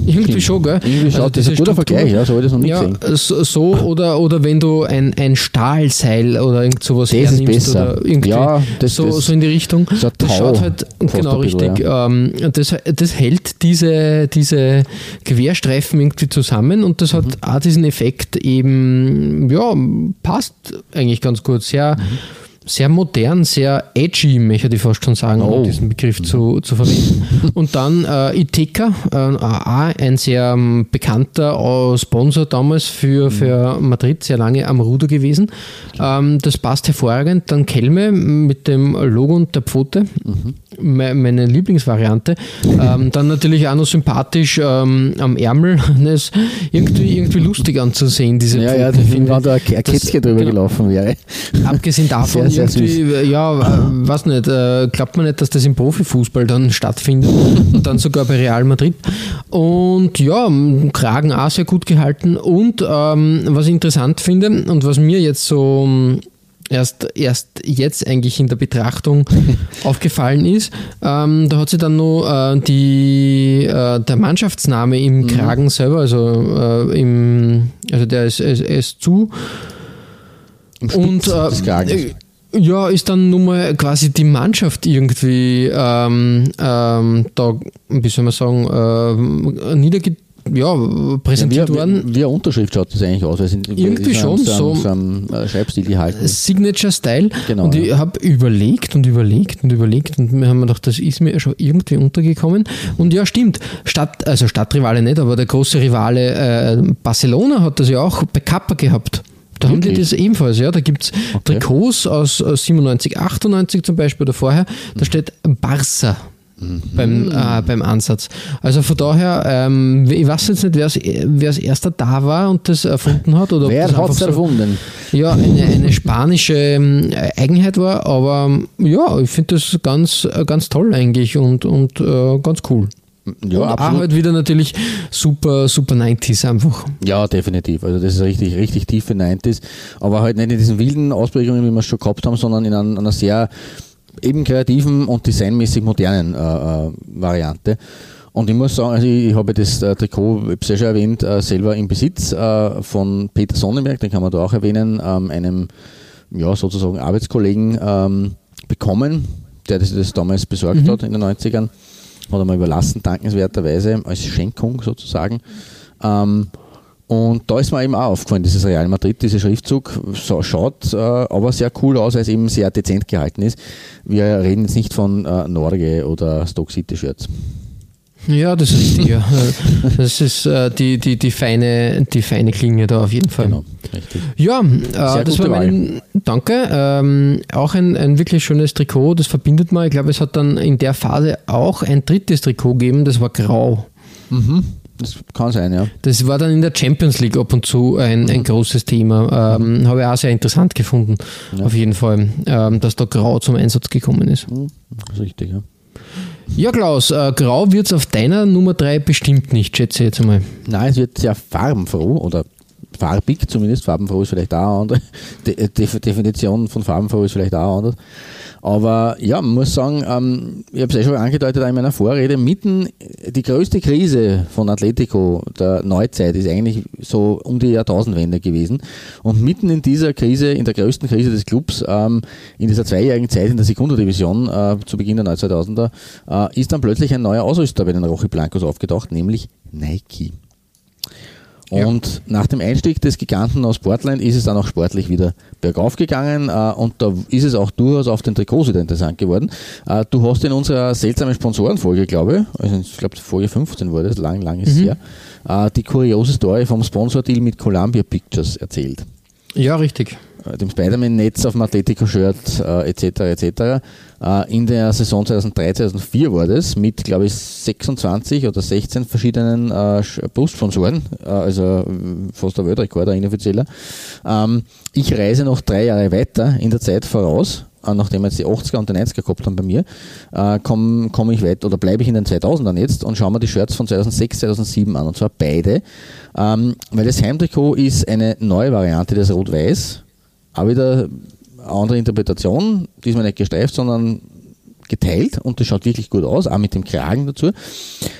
Irgendwie schon, gell? irgendwie Also schaut das ist ein guter Struktur- Vergleich, ja, so habe ich das noch nicht Ja, gesehen. so, so oder, oder wenn du ein, ein Stahlseil oder irgend sowas Das hernimmst oder irgendwie Ja, das- so, das- so in die Richtung. so das schaut halt genau bisschen, richtig. Ähm, das, das hält diese, diese Querstreifen irgendwie zusammen und das Mhm. hat auch diesen Effekt eben, ja, passt eigentlich ganz gut. Sehr, Mhm. Sehr modern, sehr edgy, möchte ich fast schon sagen, Oh. um diesen Begriff zu, zu verwenden. Und dann äh, Iteka, äh, ein sehr ähm, bekannter äh, Sponsor damals für, für Madrid, sehr lange am Ruder gewesen. Ähm, das passt hervorragend. Dann Kelme mit dem Logo und der Pfote, Me meine Lieblingsvariante. ähm, dann natürlich auch noch sympathisch ähm, am Ärmel. (laughs) Das irgendwie, irgendwie lustig anzusehen, diese Ja, ja, Pfoten, wenn da ein Kätzchen drüber genau. gelaufen wäre. Abgesehen davon, Sehr, sehr irgendwie, ja, äh, weiß nicht, äh, glaubt man nicht, dass das im Profifußball dann stattfindet und (laughs) dann sogar bei Real Madrid. Und ja, Kragen auch sehr gut gehalten. Und ähm, was ich interessant finde und was mir jetzt so erst, erst jetzt eigentlich in der Betrachtung (laughs) aufgefallen ist, ähm, da hat sie dann noch äh, die, äh, der Mannschaftsname im Kragen selber, also, äh, im, also der ist, ist, ist zu Im und Spitz des Kragens. Ja, ist dann nun mal quasi die Mannschaft irgendwie ähm, ähm, da, wie soll man sagen, äh, niederge ja, präsentiert wie, worden. wie, wie eine Unterschrift schaut das eigentlich aus? Weil sind, Irgendwie schon, so. so- Ein, so äh, Schreibstil gehalten. Signature Style. Genau, und ich ja. habe überlegt und überlegt und überlegt und wir haben gedacht, das ist mir schon irgendwie untergekommen. Und ja, stimmt. Stadt, also Stadtrivale nicht, aber der große Rivale äh, Barcelona hat das ja auch bei Kappa gehabt. Da haben die Wirklich? das ebenfalls, ja. Da gibt es Trikots aus, aus 97, 98 zum Beispiel oder vorher. Da steht Barca. Beim, äh, beim Ansatz. Also von daher, ähm, ich weiß jetzt nicht, wer als- erster da war und das erfunden hat. Oder Wer hat es so- erfunden? ja, eine, eine spanische ähm, Eigenheit war, aber ja, ich finde das ganz, äh, ganz toll eigentlich und, und äh, ganz cool. Ja, und auch absolut. halt wieder natürlich super, super 90s einfach. Ja, definitiv. Also das ist richtig, richtig tiefe 90s. Aber halt nicht in diesen wilden Ausprägungen, wie wir es schon gehabt haben, sondern in einer, einer sehr eben kreativen und designmäßig modernen äh, äh, Variante. Und ich muss sagen, also ich, ich habe das äh, Trikot, ich habe es ja schon erwähnt, äh, selber im Besitz äh, von Peter Sonnenberg, den kann man da auch erwähnen, ähm, einem ja, sozusagen Arbeitskollegen ähm, bekommen, der das, das damals besorgt hat in den 90ern. Hat er mal überlassen, dankenswerterweise, als Schenkung sozusagen. Ähm, und da ist mir eben auch aufgefallen, dieses Real Madrid, dieser Schriftzug so, schaut äh, aber sehr cool aus, weil es eben sehr dezent gehalten ist. Wir reden jetzt nicht von äh, Norge oder Stock City Shirts. Ja, das ist richtig. (laughs) ja. Das ist äh, die, die, die, feine, die feine Klinge da auf jeden Fall. Genau, richtig. Ja, äh, das war mein, danke. Ähm, auch ein, ein wirklich schönes Trikot, das verbindet man. Ich glaube, es hat dann in der Phase auch ein drittes Trikot gegeben, das war grau. Das kann sein, ja. Das war dann in der Champions League ab und zu ein, ein großes Thema. Ähm, Habe ich auch sehr interessant gefunden, auf jeden Fall, ähm, dass da grau zum Einsatz gekommen ist. Das ist richtig, ja. Ja, Klaus, äh, grau wird es auf deiner Nummer 3 bestimmt nicht, schätze ich jetzt einmal. Nein, es wird sehr farbenfroh oder farbig zumindest. Farbenfroh ist vielleicht auch eine andere. De Definition von farbenfroh ist vielleicht auch anders. Aber ja, man muss sagen, ähm, ich habe es ja schon angedeutet in meiner Vorrede, mitten die größte Krise von Atletico der Neuzeit ist eigentlich so um die Jahrtausendwende gewesen. Und mitten in dieser Krise, in der größten Krise des Clubs, ähm, in dieser zweijährigen Zeit in der Sekundadivision äh, zu Beginn der 2000er, äh, ist dann plötzlich ein neuer Ausrüster bei den Rochi Blancos aufgetaucht, nämlich Nike. Und ja. nach dem Einstieg des Giganten aus Portland ist es dann auch sportlich wieder bergauf gegangen äh, und da ist es auch durchaus auf den Trikots wieder interessant geworden. Äh, du hast in unserer seltsamen Sponsorenfolge, glaube ich, also ich glaube Folge 15 wurde es, lang, lang ist mhm. her, äh, die kuriose Story vom Sponsordeal mit Columbia Pictures erzählt. Ja, richtig. Äh, dem Spider-Man-Netz auf dem Atletico-Shirt äh, etc. etc. Äh, in der Saison 2003, 2004 war das mit, glaube ich, 26 oder 16 verschiedenen äh, Bussponsoren, äh, also äh, fast der Weltrekord, ein inoffizieller. Ähm, ich reise noch drei Jahre weiter in der Zeit voraus äh, nachdem wir jetzt die 80er und die 90er gehabt haben bei mir, äh, komme komm ich weit oder bleibe ich in den 2000ern jetzt und schaue mir die Shirts von 2006, 2007 an und zwar beide, ähm, weil das Heimtrikot ist eine neue Variante des Rot-Weiß, auch wieder eine andere Interpretation, diesmal nicht gestreift, sondern geteilt und das schaut wirklich gut aus, auch mit dem Kragen dazu.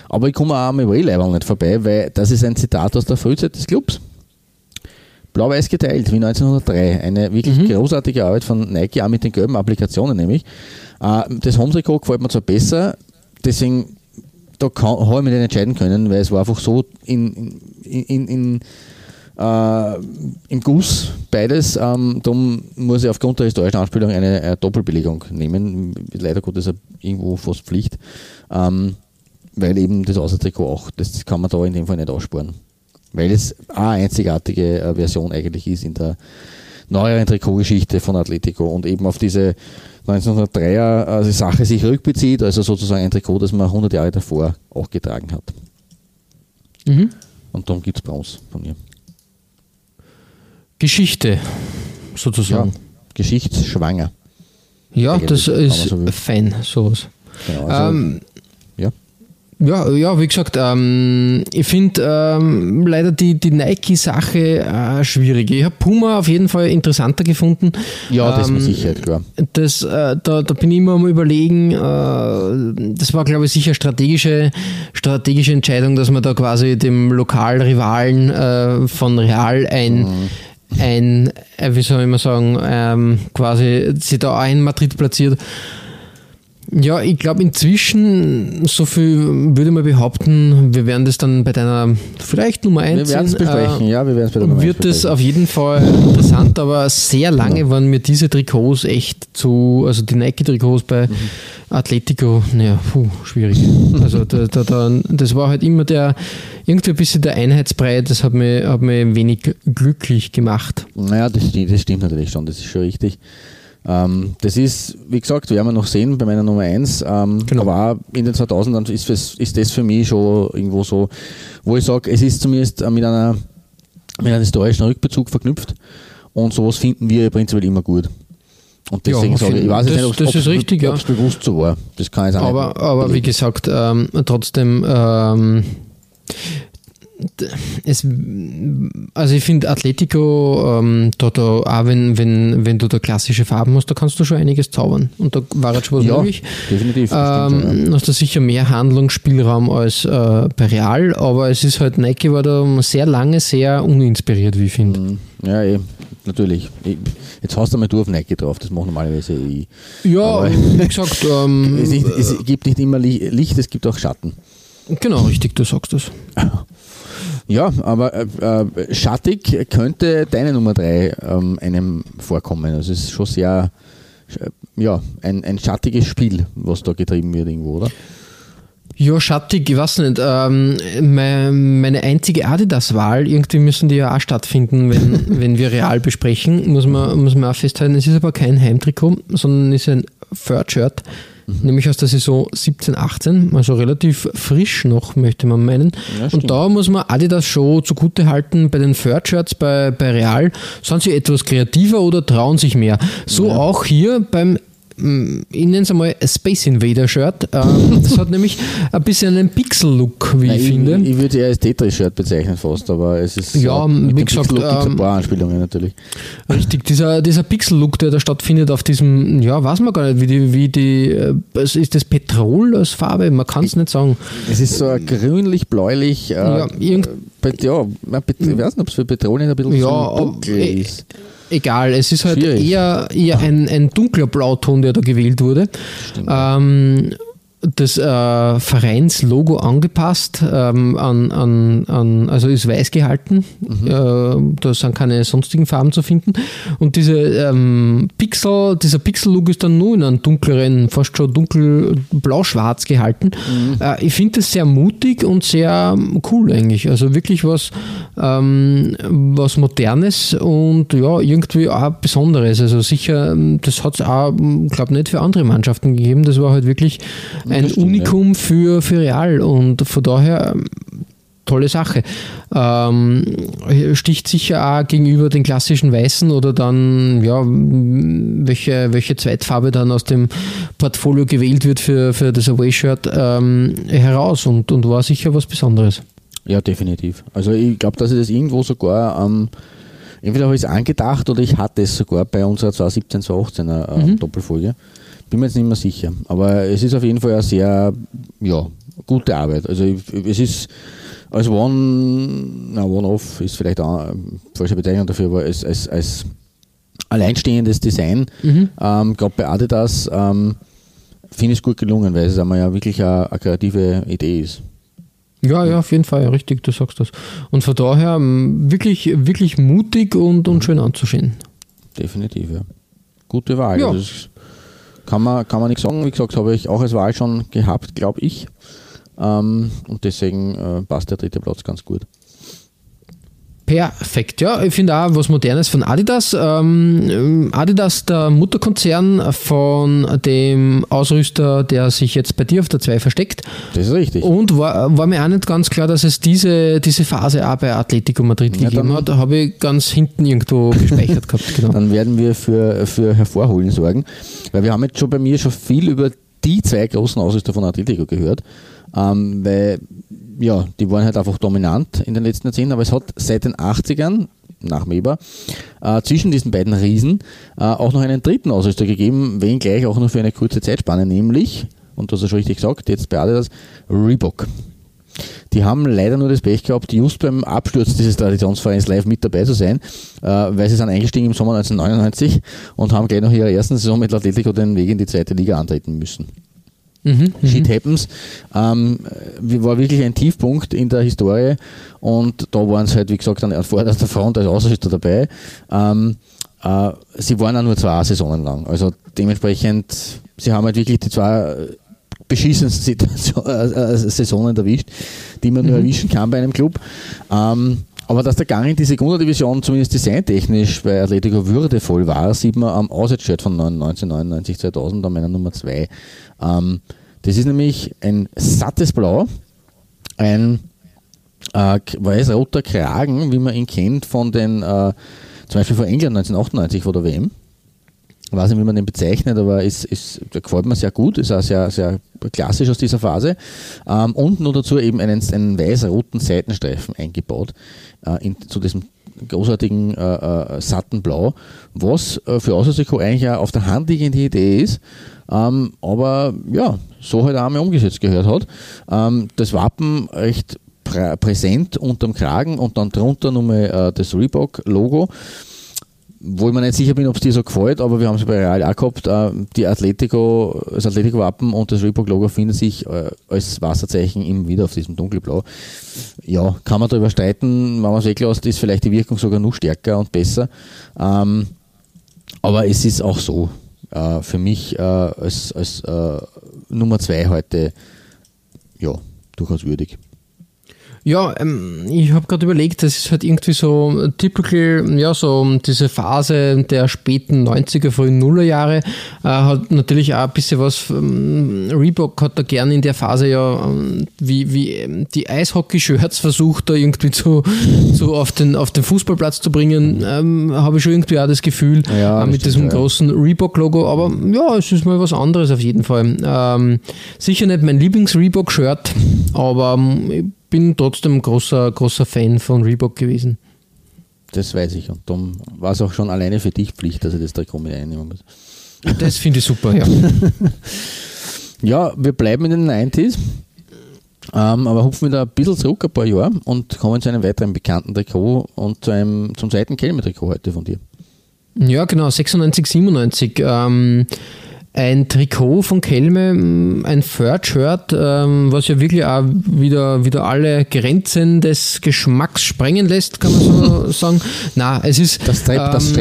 Aber ich komme auch am Away-Level nicht vorbei, weil das ist ein Zitat aus der Frühzeit des Clubs. Blau-Weiß geteilt, wie 1903. Eine wirklich mhm. großartige Arbeit von Nike, auch mit den gelben Applikationen nämlich. Äh, das Home-Trikot gefällt mir zwar besser, deswegen da habe ich mich nicht entscheiden können, weil es war einfach so in, in, in, in äh, im Guss beides. Ähm, darum muss ich aufgrund der historischen Anspielung eine, eine Doppelbelegung nehmen. Leider Gottes irgendwo fast Pflicht. Ähm, weil eben das Außertrikot auch, das kann man da in dem Fall nicht aussparen. Weil es eine einzigartige äh, Version eigentlich ist in der neueren Trikotgeschichte von Atletico und eben auf diese 1903er äh, Sache sich rückbezieht, also sozusagen ein Trikot, das man 100 Jahre davor auch getragen hat. Mhm. Und darum gibt es Bronze von mir. Geschichte, sozusagen. Ja, geschichtsschwanger. Ja, das ist so fein, sowas. Genau, also, ähm, ja. Ja, ja, wie gesagt, ähm, ich finde ähm, leider die, die Nike-Sache äh, schwierig. Ich habe Puma auf jeden Fall interessanter gefunden. Ja, das ähm, mit Sicherheit, klar. Das, äh, da, da bin ich immer am überlegen, äh, das war, glaube ich, sicher strategische, strategische Entscheidung, dass man da quasi dem Lokalrivalen äh, von Real ein mhm ein, äh, wie soll ich mal sagen, ähm, quasi sie da auch in Madrid platziert. Ja, ich glaube inzwischen, so viel würde man behaupten, wir werden das dann bei deiner vielleicht Nummer 1 Wir werden es besprechen, äh, ja, wir werden es bei der Nummer Wird es auf jeden Fall interessant, aber sehr lange ja. waren mir diese Trikots echt zu, also die Nike-Trikots bei mhm. Atletico, naja, puh, schwierig. Also da, da, da, das war halt immer der, irgendwie ein bisschen der Einheitsbrei, das hat mich, hat mich wenig glücklich gemacht. Naja, das, das stimmt natürlich schon, das ist schon richtig. Ähm, das ist, wie gesagt, werden wir noch sehen bei meiner Nummer 1. Ähm, genau. Aber auch in den 2000ern ist, ist das für mich schon irgendwo so, wo ich sage, es ist zumindest mit, einer, mit einem historischen Rückbezug verknüpft. Und sowas finden wir prinzipiell immer gut. Und deswegen ja, sage ich, ich weiß das, nicht, ob es richtig, ja. bewusst so war. Das kann ich aber, nicht aber wie gesagt, ähm, trotzdem ähm, es, also ich finde Atletico, ähm, da, da, auch wenn, wenn, wenn du da klassische Farben hast, da kannst du schon einiges zaubern. Und da war jetzt schon was ja, möglich. Definitiv. Ähm, stimmt, ja. Hast du sicher mehr Handlungsspielraum als äh, bei Real, aber es ist halt, Nike war da sehr lange sehr uninspiriert, wie ich finde. Mhm. Ja, eh, natürlich. Jetzt hast du mal du auf Nike drauf, das macht normalerweise ich. Ja, aber wie gesagt, (laughs) ähm, es, ist, es, gibt nicht immer Licht, es gibt auch Schatten. Genau, richtig, du sagst das. (laughs) Ja, aber äh, äh, schattig könnte deine Nummer 3 ähm, einem vorkommen. Also es ist schon sehr äh, ja, ein, ein schattiges Spiel, was da getrieben wird irgendwo, oder? Ja, schattig, ich weiß nicht. Ähm, meine, einzige Adidas-Wahl, irgendwie müssen die ja auch stattfinden, wenn, (laughs) wenn wir real besprechen, muss man, muss man auch festhalten. Es ist aber kein Heimtrikot, sondern es ist ein Third-Shirt mhm. nämlich aus der Saison 17, 18, also relativ frisch noch, möchte man meinen. Ja, und da muss man Adidas schon zugute halten, bei den Third-Shirts bei, bei Real sind sie etwas kreativer oder trauen sich mehr. So ja. auch hier beim ich nenne es einmal Space Invader Shirt. Ähm, (laughs) das hat nämlich ein bisschen einen Pixel-Look, wie Nein, ich, finde. Ich, würde eher als Tetris-Shirt bezeichnen fast, aber es ist Ja, mit wie gesagt, Pixel-Look gibt's ähm, ein paar Anspielungen natürlich. Richtig, dieser, dieser Pixel-Look, der da stattfindet auf diesem, ja, weiß man gar nicht, wie die, wie die, äh, ist das Petrol als Farbe? Man kann es nicht sagen. Es ist so ein grünlich-bläulich, äh, Ja, irgend- äh, ja, ich weiß nicht, ob es für Petrol nicht ein bisschen Ja, aber- dunkel ist. Egal, es ist halt Schwierig. eher, eher ein, ein dunkler Blauton, der da gewählt wurde. Ähm, das äh, Vereinslogo angepasst, ähm, an, an, an, also ist weiß gehalten, Mhm. äh, da sind keine sonstigen Farben zu finden. Und diese ähm, Pixel, dieser Pixel-Look ist dann nur in einem dunkleren, fast schon dunkel blau-schwarz gehalten. Mhm. Äh, ich finde das sehr mutig und sehr cool eigentlich. Also wirklich was, ähm, was Modernes und ja, irgendwie auch Besonderes. Also sicher, ähm, das hat es auch, glaube nicht für andere Mannschaften gegeben. Das war halt wirklich ein stimmt, Unikum für, für Real und von daher ähm, tolle Sache. Ähm, sticht sicher auch gegenüber den klassischen Weißen oder dann, ja, welche, welche Zweitfarbe dann aus dem Portfolio gewählt wird für, für das Away-Shirt ähm, heraus und, und war sicher was Besonderes. Ja, definitiv. Also ich glaube, dass ich das irgendwo sogar, ähm, entweder habe ich es angedacht oder ich hatte es sogar bei unserer 2017, 2018er äh, Mhm. Doppelfolge. Bin mir jetzt nicht mehr sicher. Aber es ist auf jeden Fall eine sehr ja, gute Arbeit. Also es ist als One, na One-Off ist vielleicht auch eine falsche Bezeichnung dafür, aber als, als, als alleinstehendes Design, Mhm. ähm, gerade bei Adidas, ähm, finde ich es gut gelungen, weil es einmal ja wirklich eine, eine kreative Idee ist. Ja, ja, auf jeden Fall, ja, richtig, du sagst das. Und von daher ähm, wirklich, wirklich mutig und, und schön anzusehen. Definitiv, ja. Gute Wahl. Ja. Also das kann man, kann man nicht sagen. Wie gesagt, habe ich auch als Wahl schon gehabt, glaube ich. Ähm, und deswegen äh, passt der dritte Platz ganz gut. Perfekt, ja. Ich finde auch was Modernes von Adidas. Ähm, Adidas, der Mutterkonzern von dem Ausrüster, der sich jetzt bei dir auf der 2 versteckt. Das ist richtig. Und war, war mir auch nicht ganz klar, dass es diese, diese Phase auch bei Atletico Madrid Ja, gegeben hat. Habe ich ganz hinten irgendwo (laughs) gespeichert gehabt. Genau. Dann werden wir für, für Hervorholen sorgen. Weil wir haben jetzt schon bei mir schon viel über die zwei großen Ausrüster von Atletico gehört. Ähm, weil, ja, die waren halt einfach dominant in den letzten Jahrzehnten, aber es hat seit den 80ern, nach Weber, äh, zwischen diesen beiden Riesen äh, auch noch einen dritten Ausrüster gegeben, wenngleich auch nur für eine kurze Zeitspanne, nämlich, und hast ja schon richtig gesagt, jetzt bei Adidas, Reebok. Die haben leider nur das Pech gehabt, just beim Absturz dieses Traditionsvereins live mit dabei zu sein, äh, weil sie sind eingestiegen im Sommer 1999 und haben gleich nach ihrer ersten Saison mit Atletico den Weg in die zweite Liga antreten müssen. Mhm, Shit happens. Ähm, äh, war wirklich ein Tiefpunkt in der Historie und da waren sie halt, wie gesagt, an vorderster Front als Außenschütter dabei. Ähm, äh, sie waren auch nur zwei Saisonen lang. Also dementsprechend, sie haben halt wirklich die zwei beschissensten Situation, (laughs) äh, äh, Saisonen erwischt, die man nur erwischen kann bei einem Club. Ähm, aber dass der Gang in die Sekundadivision zumindest designtechnisch bei Atletico würdevoll war, sieht man am Auswärtsshirt von 1999, 2000, an meiner Nummer 2. Ähm, das ist nämlich ein sattes Blau, ein äh, weiß-roter Kragen, wie man ihn kennt von den, äh, zum Beispiel von England 1998 vor der WM. Ich weiß nicht, wie man den bezeichnet, aber ist, ist, der gefällt mir sehr gut, ist auch sehr, sehr klassisch aus dieser Phase. Ähm, und nur dazu eben einen, einen weiß-roten Seitenstreifen eingebaut äh, in, zu diesem großartigen äh, äh, satten Blau, was äh, für Außerseko eigentlich auch auf der Hand liegende Idee ist, ähm, aber ja, so halt auch mal umgesetzt gehört hat. Ähm, das Wappen recht prä präsent unterm Kragen und dann drunter nochmal äh, das Reebok-Logo wo ich mir nicht sicher bin, ob es dir so gefällt, aber wir haben es bei Real auch gehabt, äh, die Atletico, das Atletico-Wappen und das Reebok-Logo finden sich äh, als Wasserzeichen immer wieder auf diesem Dunkelblau. Ja, kann man darüber streiten, wenn man es weglässt, ist vielleicht die Wirkung sogar noch stärker und besser. Ähm, aber es ist auch so, äh, für mich äh, als, als äh, Nummer zwei heute, ja, durchaus würdig. Ja, ähm, ich habe gerade überlegt, das ist halt irgendwie so typical, ja, so diese Phase der späten 90er, frühen Nullerjahre, äh, hat natürlich auch ein bisschen was, ähm, Reebok hat da gerne in der Phase ja, ähm, wie, wie ähm, die Eishockey-Shirts versucht, da irgendwie zu, zu auf, den, auf den Fußballplatz zu bringen, ähm, habe ich schon irgendwie auch das Gefühl, Ja, äh, mit stimmt, diesem ja. großen Reebok-Logo, aber ja, es ist mal was anderes auf jeden Fall. Ähm, sicher nicht mein Lieblings-Reebok-Shirt, aber ähm, bin trotzdem großer, großer Fan von Reebok gewesen. Das weiß ich. Und darum war es auch schon alleine für dich Pflicht, dass ich das Trikot mit einnehmen muss. Das finde ich super, ja. (laughs) Ja, wir bleiben in den 90s, ähm, aber hupfen wieder ein bisschen zurück, ein paar Jahre, und kommen zu einem weiteren bekannten Trikot und zu einem, zum zweiten Kelme-Trikot heute von dir. Ja, genau, 96, 97. Ähm, ein Trikot von Kelme, ähm, ein Third-Shirt, ähm, was ja wirklich auch wieder, wieder alle Grenzen des Geschmacks sprengen lässt, kann man so (laughs) sagen. Na, es ist. Das Strep, das ähm.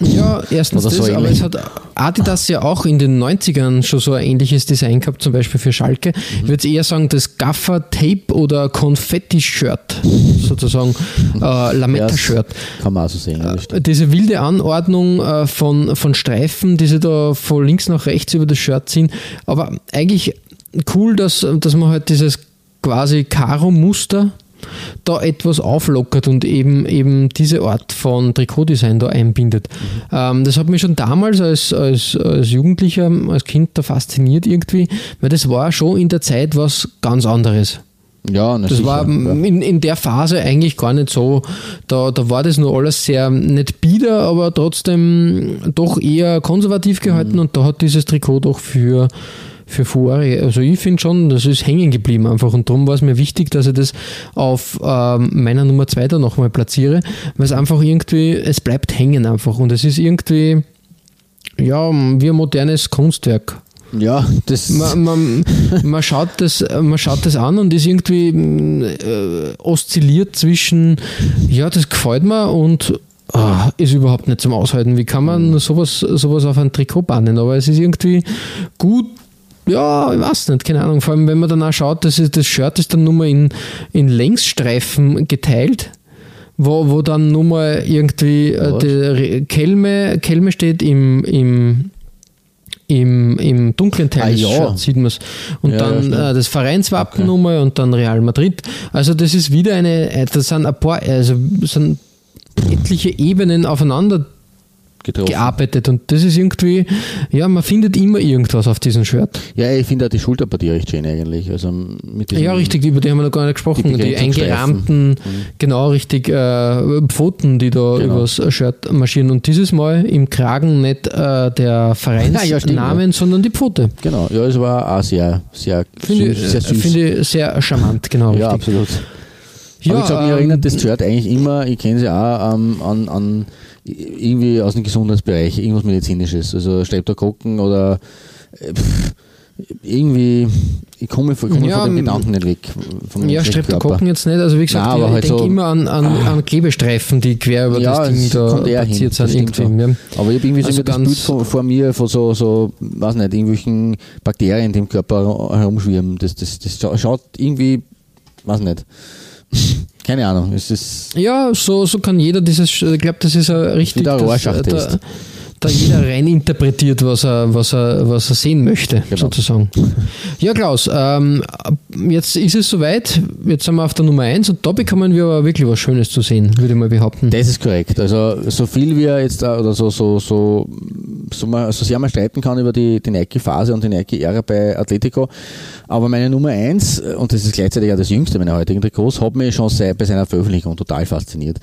Ja, erstens Oder so das, aber es hat Adidas ja auch in den 90ern schon so ein ähnliches Design gehabt, zum Beispiel für Schalke. Mhm. Ich würde eher sagen, das Gaffer-Tape oder Konfetti-Shirt, sozusagen äh, Lametta-Shirt. Kann man auch so sehen. ja, das stimmt. Diese wilde Anordnung äh, von, von Streifen, die sie da von links nach rechts über das Shirt ziehen. Aber eigentlich cool, dass, dass man halt dieses quasi Karo-Muster da etwas auflockert und eben, eben diese Art von Trikotdesign da einbindet. Ähm, das hat mich schon damals als, als, als Jugendlicher, als Kind da fasziniert irgendwie, weil das war schon in der Zeit was ganz anderes. Ja, Das sicher, war in, in der Phase eigentlich gar nicht so. Da, da war das nur alles sehr nicht bieder, aber trotzdem doch eher konservativ gehalten Mhm. und da hat dieses Trikot doch für, für Furore. Also ich finde schon, das ist hängen geblieben einfach und darum war es mir wichtig, dass ich das auf ähm, meiner Nummer 2 da nochmal platziere, weil es einfach irgendwie, es bleibt hängen einfach und es ist irgendwie ja, wie ein modernes Kunstwerk. Ja, das Man, man, man, schaut das, man schaut das an und ist irgendwie äh, oszilliert zwischen, ja, das gefällt mir und ah, ist überhaupt nicht zum Aushalten. Wie kann man sowas, sowas auf ein Trikot bannen? Aber es ist irgendwie gut. Ja, ich weiß nicht, keine Ahnung. Vor allem, wenn man dann auch schaut, das, ist, das Shirt ist dann nur mal in, in Längsstreifen geteilt, wo, wo dann nur mal irgendwie äh, die Kelme, Kelme steht im, im, im, im dunklen Teil Ah, des ja. Shirts sieht man es. Und Ja, ja, dann stimmt. äh, das Vereinswappen nochmal und dann Real Madrid. Also das ist wieder eine, äh, das sind ein paar, also sind etliche Ebenen aufeinander getroffen. gearbeitet und das ist irgendwie, ja, man findet immer irgendwas auf diesem Shirt. Ja, ich finde auch die Schulterpartie recht schön eigentlich. Also mit Ja, richtig, über die haben wir noch gar nicht gesprochen. Die Die, eingerahmten, genau richtig, äh, Pfoten, die da Genau. übers Shirt marschieren. Und dieses Mal im Kragen nicht äh, der Vereinsnamen, (laughs) Ja, stimmt, sondern die Pfote. Genau, ja, es war auch sehr, sehr, Finde ich, sehr ich sehr charmant, genau. ja, richtig. absolut. Ja, Aber ich sag, mir ähm, erinnert das Shirt eigentlich immer, ich kenne sie auch, ähm, an, an irgendwie aus dem Gesundheitsbereich, irgendwas Medizinisches. Also Streptokokken oder äh, pff, irgendwie, ich komme von, komme Ja, von dem Gedanken nicht weg. Vom Ja, Streptokokken jetzt nicht. Also wie gesagt, Nein, ich, halt ich denke so- immer an, an, an Klebestreifen, die quer über Ja, das Ding da platziert sind. das Irgendwie. schon. Ja. Aber ich habe irgendwie so Also immer das ganz- Bild vor, mir von so, so, weiß nicht, irgendwelchen Bakterien, die im Körper herumschwirren. Das, das, das scha- schaut irgendwie, weiß nicht. Keine Ahnung, es ist, Ja, so, so kann jeder dieses, ich glaube, das ist ja richtig, ein dass, Rorschach-Test. Da, jeder rein interpretiert, was er, was er, was er sehen möchte, Genau. sozusagen. Ja, Klaus, ähm, jetzt ist es soweit, jetzt sind wir auf der Nummer 1 und da bekommen wir aber wirklich was Schönes zu sehen, würde ich mal behaupten. Das ist korrekt. Also so viel wir jetzt oder so so so so, man, so sehr man streiten kann über die, die Nike-Phase und die Nike-Ära bei Atletico, aber meine Nummer eins und das ist gleichzeitig auch das jüngste meiner heutigen Trikots, hat mich schon seit, bei seiner Veröffentlichung total fasziniert.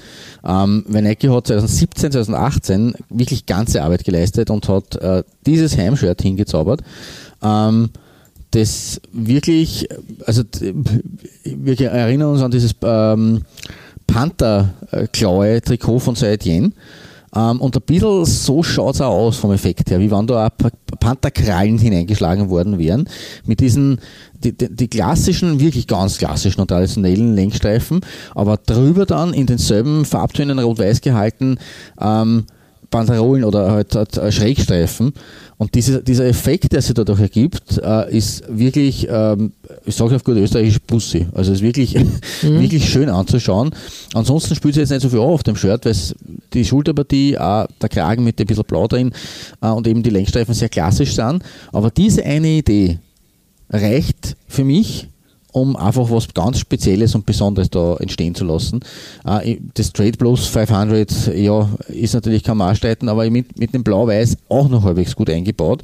Ähm, weil Nike hat 2017, 2018 wirklich ganze Arbeit geleistet und hat äh, dieses Heimshirt hingezaubert. Ähm, das wirklich, also wir erinnern uns an dieses ähm, Panther-Klaue-Trikot von Saint-Étienne. Ähm, und ein bisschen so schaut es auch aus vom Effekt her, wie wenn da auch Pa- Pantherkrallen hineingeschlagen worden wären. Mit diesen, die, die, die klassischen, wirklich ganz klassischen und traditionellen Lenkstreifen, aber drüber dann in denselben Farbtönen rot-weiß gehalten, ähm, Banderolen oder halt, halt äh, Schrägstreifen. Und diese, dieser Effekt, der sich dadurch ergibt, äh, ist wirklich, ähm, ich sage auf gut österreichisch, Pussy. Also ist wirklich, (laughs) wirklich schön anzuschauen. Ansonsten spielt sie jetzt nicht so viel auf dem Shirt, weil die Schulterpartie, auch der Kragen mit ein bisschen Blau drin äh, und eben die Lenkstreifen sehr klassisch sind. Aber diese eine Idee reicht für mich, um einfach was ganz Spezielles und Besonderes da entstehen zu lassen. Äh, Das Trade Plus 500 ja, ist natürlich kein Maßstreiten, aber mit, mit dem Blau-Weiß auch noch halbwegs gut eingebaut.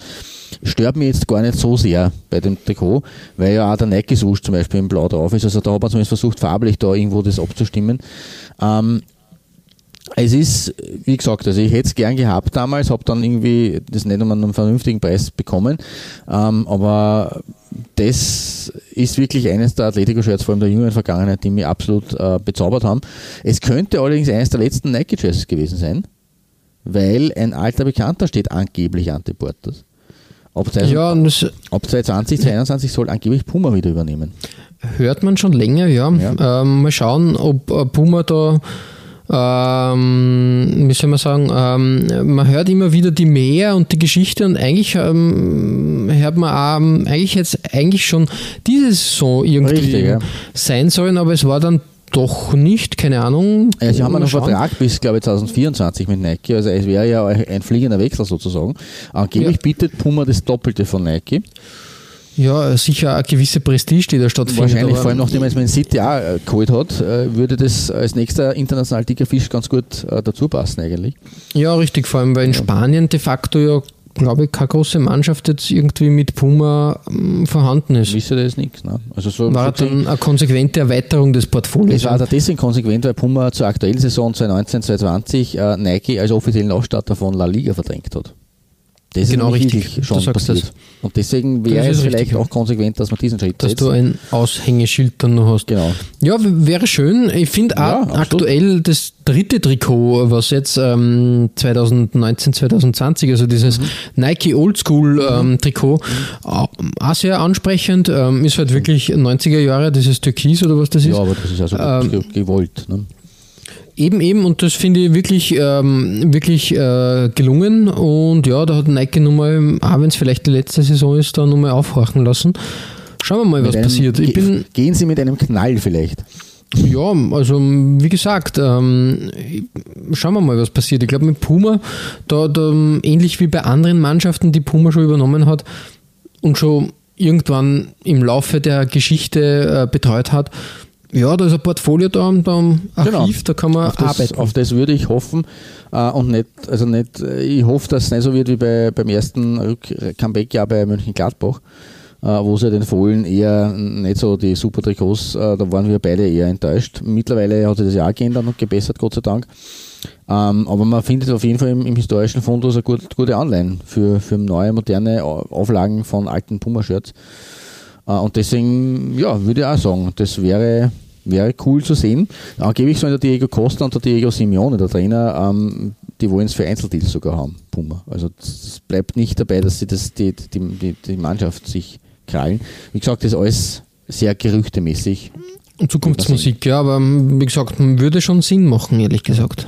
Stört mich jetzt gar nicht so sehr bei dem Trikot, weil ja auch der Nike Swoosh zum Beispiel im Blau drauf ist. Also da hat man zumindest versucht, farblich da irgendwo das abzustimmen. Ähm, es ist, wie gesagt, also ich hätte es gern gehabt damals, habe dann irgendwie das nicht um einen vernünftigen Preis bekommen, ähm, aber das ist wirklich eines der Atletico-Shirts, vor allem der jüngeren Vergangenheit, die mich absolut äh, bezaubert haben. Es könnte allerdings eines der letzten Nike-Jerseys gewesen sein, weil ein alter Bekannter steht angeblich Ante Portas. Ab, Ja, ab 2020, 2021 soll angeblich Puma wieder übernehmen. hört man schon länger, ja. Ja. Ähm, mal schauen, ob äh, Puma da, ähm, wie soll man sagen, ähm, man hört immer wieder die Mehr und die Geschichte und eigentlich ähm, hört man auch, ähm, eigentlich jetzt eigentlich schon diese Saison irgendwie Richtig, ja. sein sollen, aber es war dann doch nicht, keine Ahnung. Ja, sie haben einen schauen. Vertrag bis, glaube ich, 2024 mit Nike. Also es wäre ja ein fliegender Wechsel sozusagen. Angeblich Ja. bietet Puma das Doppelte von Nike. Ja, sicher eine gewisse Prestige, die da stattfindet. Wahrscheinlich, vor allem nachdem es Man City auch äh, geholt hat, äh, würde das als nächster international dicker Fisch ganz gut äh, dazu passen eigentlich. Ja, richtig, vor allem weil in Spanien de facto ja, glaube ich, keine große Mannschaft jetzt irgendwie mit Puma ähm, vorhanden ist. Wisst ihr das nichts? Ne? Also so, War so dann eine konsequente Erweiterung des Portfolios. es war da deswegen konsequent, weil Puma zur aktuellen Saison 2019-2020 äh, Nike als offiziellen Ausstatter von La Liga verdrängt hat. Das Genau, nämlich richtig. Du schon passiert. das. Und deswegen wäre ist es richtig, vielleicht ja. auch konsequent, dass man diesen Schritt dass setzt. du ein Aushängeschild dann noch hast. Genau. Ja, wäre schön. Ich finde auch Ja, absolut. aktuell das dritte Trikot, was jetzt ähm, 2019, 2020, also dieses Mhm. Nike Oldschool ähm, Trikot, auch, auch sehr ansprechend. Ähm, ist halt wirklich 90er Jahre, dieses Türkis oder was das ist. Ja, aber das ist also Ähm, ge- gewollt. Ne? Eben, eben, und das finde ich wirklich, ähm, wirklich äh, gelungen. Und ja, da hat Nike nochmal, auch wenn es vielleicht die letzte Saison ist, da nochmal aufhorchen lassen. Schauen wir mal, was Mit einem- passiert. Ich ge- bin, Gehen Sie mit einem Knall vielleicht. ja, also wie gesagt, ähm, schauen wir mal, was passiert. Ich glaube, mit Puma, da, da, ähnlich wie bei anderen Mannschaften, die Puma schon übernommen hat und schon irgendwann im Laufe der Geschichte äh, betreut hat, ja, da ist ein Portfolio da, und ein Archiv, da kann man Genau. auf das, arbeiten. auf das würde ich hoffen. Äh, und nicht, also nicht, äh, ich hoffe, dass es nicht so wird wie bei, beim ersten Comeback-Jahr bei Mönchengladbach, äh, wo sie den Fohlen eher nicht so die super Trikots, da waren wir beide eher enttäuscht. Mittlerweile hat sich das ja auch geändert und gebessert, Gott sei Dank. Ähm, aber man findet auf jeden Fall im, im historischen Fundus eine gut, gute Anleihen für, für neue, moderne Au- Auflagen von alten Puma-Shirts. Äh, Und deswegen, ja, würde ich auch sagen, das wäre, wäre cool zu sehen. Angeblich sollen der Diego Costa und der Diego Simeone, der Trainer, ähm, die wollen es für Einzeldeals sogar haben, Puma. Also es bleibt nicht dabei, dass sie das, die, die, die, die Mannschaft sich krallen. Wie gesagt, das ist alles sehr gerüchtemäßig. Zukunftsmusik, ja, aber wie gesagt, würde schon Sinn machen, ehrlich gesagt.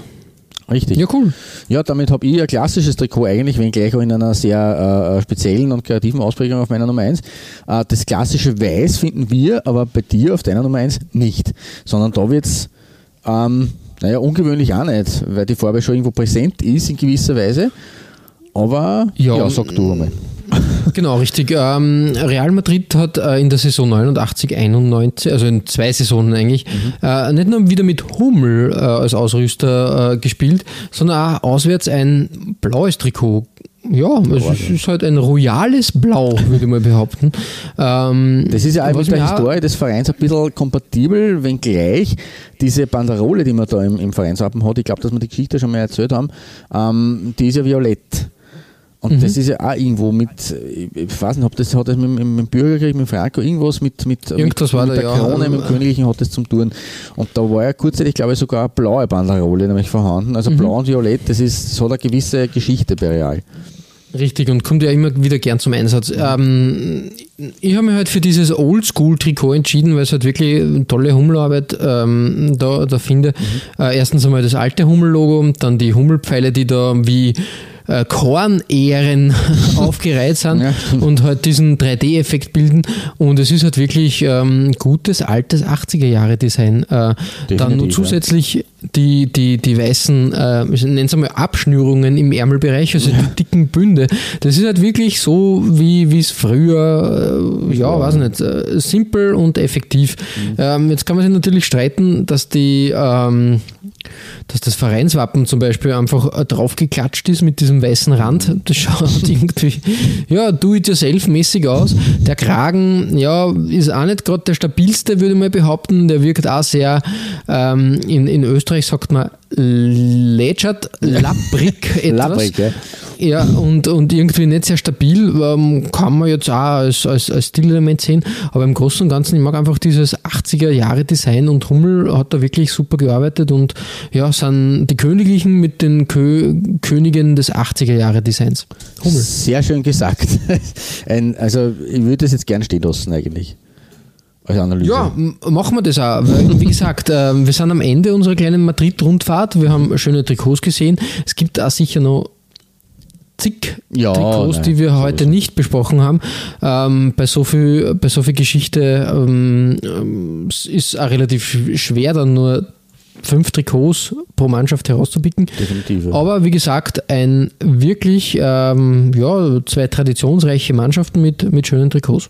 Richtig. Ja, cool. Ja, damit habe ich ein klassisches Trikot eigentlich, wenngleich auch in einer sehr äh, speziellen und kreativen Ausprägung auf meiner Nummer 1. Äh, das klassische Weiß finden wir aber bei dir auf deiner Nummer 1 nicht, sondern da wird es, ähm, naja, ungewöhnlich auch nicht, weil die Farbe schon irgendwo präsent ist in gewisser Weise. Aber Ja, ja, sag du einmal. Genau, richtig. Ähm, Real Madrid hat äh, in der Saison 89, 91, also in zwei Saisonen eigentlich, äh, nicht nur wieder mit Hummel äh, als Ausrüster äh, gespielt, sondern auch auswärts ein blaues Trikot. Ja, es ist halt ein royales Blau, würde ich mal behaupten. Ähm, Das ist ja auch mit der Historie des Vereins ein bisschen kompatibel, wenngleich diese Banderole, die man da im, im Vereinswappen hat, ich glaube, dass wir die Geschichte schon mal erzählt haben, ähm, die ist ja violett. Und Mhm. das ist ja auch irgendwo mit, ich weiß nicht, ob das hat das mit, mit, mit dem Bürgerkrieg, mit Franco, irgendwas mit, mit, Irgendwas mit, war mit der ja. Krone, mit dem Königlichen hat das zum tun. Und da war ja kurzzeitig, glaube ich, sogar eine blaue Banderole nämlich vorhanden. Also Mhm. blau und violett, das, ist, das hat eine gewisse Geschichte bei Real. Richtig, und kommt ja immer wieder gern zum Einsatz. Ähm, ich habe mich halt für dieses Oldschool-Trikot entschieden, weil es halt wirklich eine tolle Hummelarbeit ähm, da, da finde. Mhm. Äh, erstens einmal das alte Hummel-Logo, dann die Hummelpfeile, die da wie äh, Kornähren (laughs) aufgereiht sind ja, und halt diesen 3D-Effekt bilden. Und es ist halt wirklich ähm, gutes, altes 80er-Jahre-Design. Äh, dann nur zusätzlich. Die, die, die weißen, äh, nennen es mal Abschnürungen im Ärmelbereich, also ja. die dicken Bünde. Das ist halt wirklich so, wie es früher, äh, ja, weiß nicht, äh, simpel und effektiv. Mhm. Ähm, jetzt kann man sich natürlich streiten, dass die ähm, dass das Vereinswappen zum Beispiel einfach äh, draufgeklatscht ist mit diesem weißen Rand. Das schaut (laughs) irgendwie, ja, do-it-yourself-mäßig aus. Der Kragen, ja, ist auch nicht gerade der stabilste, würde mal behaupten. Der wirkt auch sehr, ähm, in, in Österreich sagt man, lätschert, lapprig (laughs) etwas. lapprig, ja. Ja, und, und irgendwie nicht sehr stabil, ähm, kann man jetzt auch als, als, als Stilelement sehen, aber im Großen und Ganzen, ich mag einfach dieses 80er-Jahre-Design und Hummel hat da wirklich super gearbeitet und ja, sind die Königlichen mit den Kö Königen des 80er-Jahre-Designs. Hummel. Sehr schön gesagt. (laughs) Ein, also ich würde das jetzt gern stehen lassen eigentlich. Als Analyse. Ja, machen wir das auch. Weil, wie gesagt, äh, wir sind am Ende unserer kleinen Madrid-Rundfahrt. Wir haben schöne Trikots gesehen. Es gibt auch sicher noch zig ja, Trikots, nein, die wir heute nicht besprochen haben. Ähm, bei, so viel, bei so viel Geschichte ähm, ähm ist auch relativ schwer, dann nur fünf Trikots pro Mannschaft herauszupicken. Definitiv. Ja. Aber wie gesagt, ein wirklich ähm, ja, zwei traditionsreiche Mannschaften mit, mit schönen Trikots.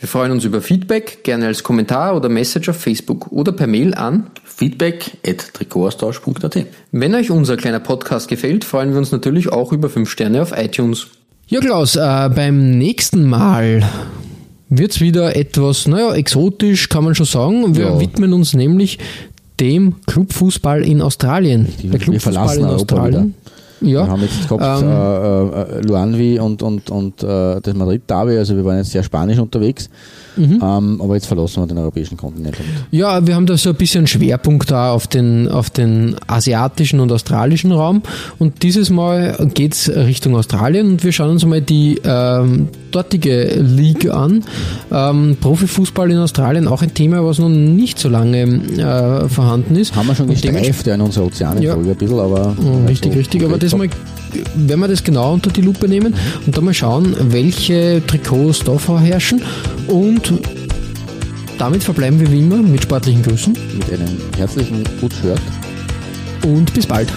Wir freuen uns über Feedback, gerne als Kommentar oder Message auf Facebook oder per Mail an feedback.trikotaustausch.at. Wenn euch unser kleiner Podcast gefällt, freuen wir uns natürlich auch über 5 Sterne auf iTunes. Ja, Klaus, äh, beim nächsten Mal wird es wieder etwas, naja, exotisch kann man schon sagen. Wir ja. widmen uns nämlich dem Clubfußball in Australien. Der Clubfußball in Australien. Ja. Wir haben jetzt gehabt ähm, äh, äh, Luanvi und, und, und äh, das Madrid-Derby, also wir waren jetzt sehr spanisch unterwegs. Mhm. Ähm, aber jetzt verlassen wir den europäischen Kontinent. Ja, wir haben da so ein bisschen Schwerpunkt da auf den, auf den asiatischen und australischen Raum. Und dieses Mal geht es Richtung Australien und wir schauen uns mal die ähm, dortige League an. Ähm, Profifußball in Australien, auch ein Thema, was noch nicht so lange äh, vorhanden ist. Haben wir schon gestreift in unserer Ozeanenfolge ja. ein bisschen, aber. Richtig, so richtig. Aber das mal werden wir das genau unter die Lupe nehmen und dann mal schauen, welche Trikots da vorherrschen und damit verbleiben wir wie immer mit sportlichen Grüßen. Mit einem herzlichen Gut hört. Und bis bald.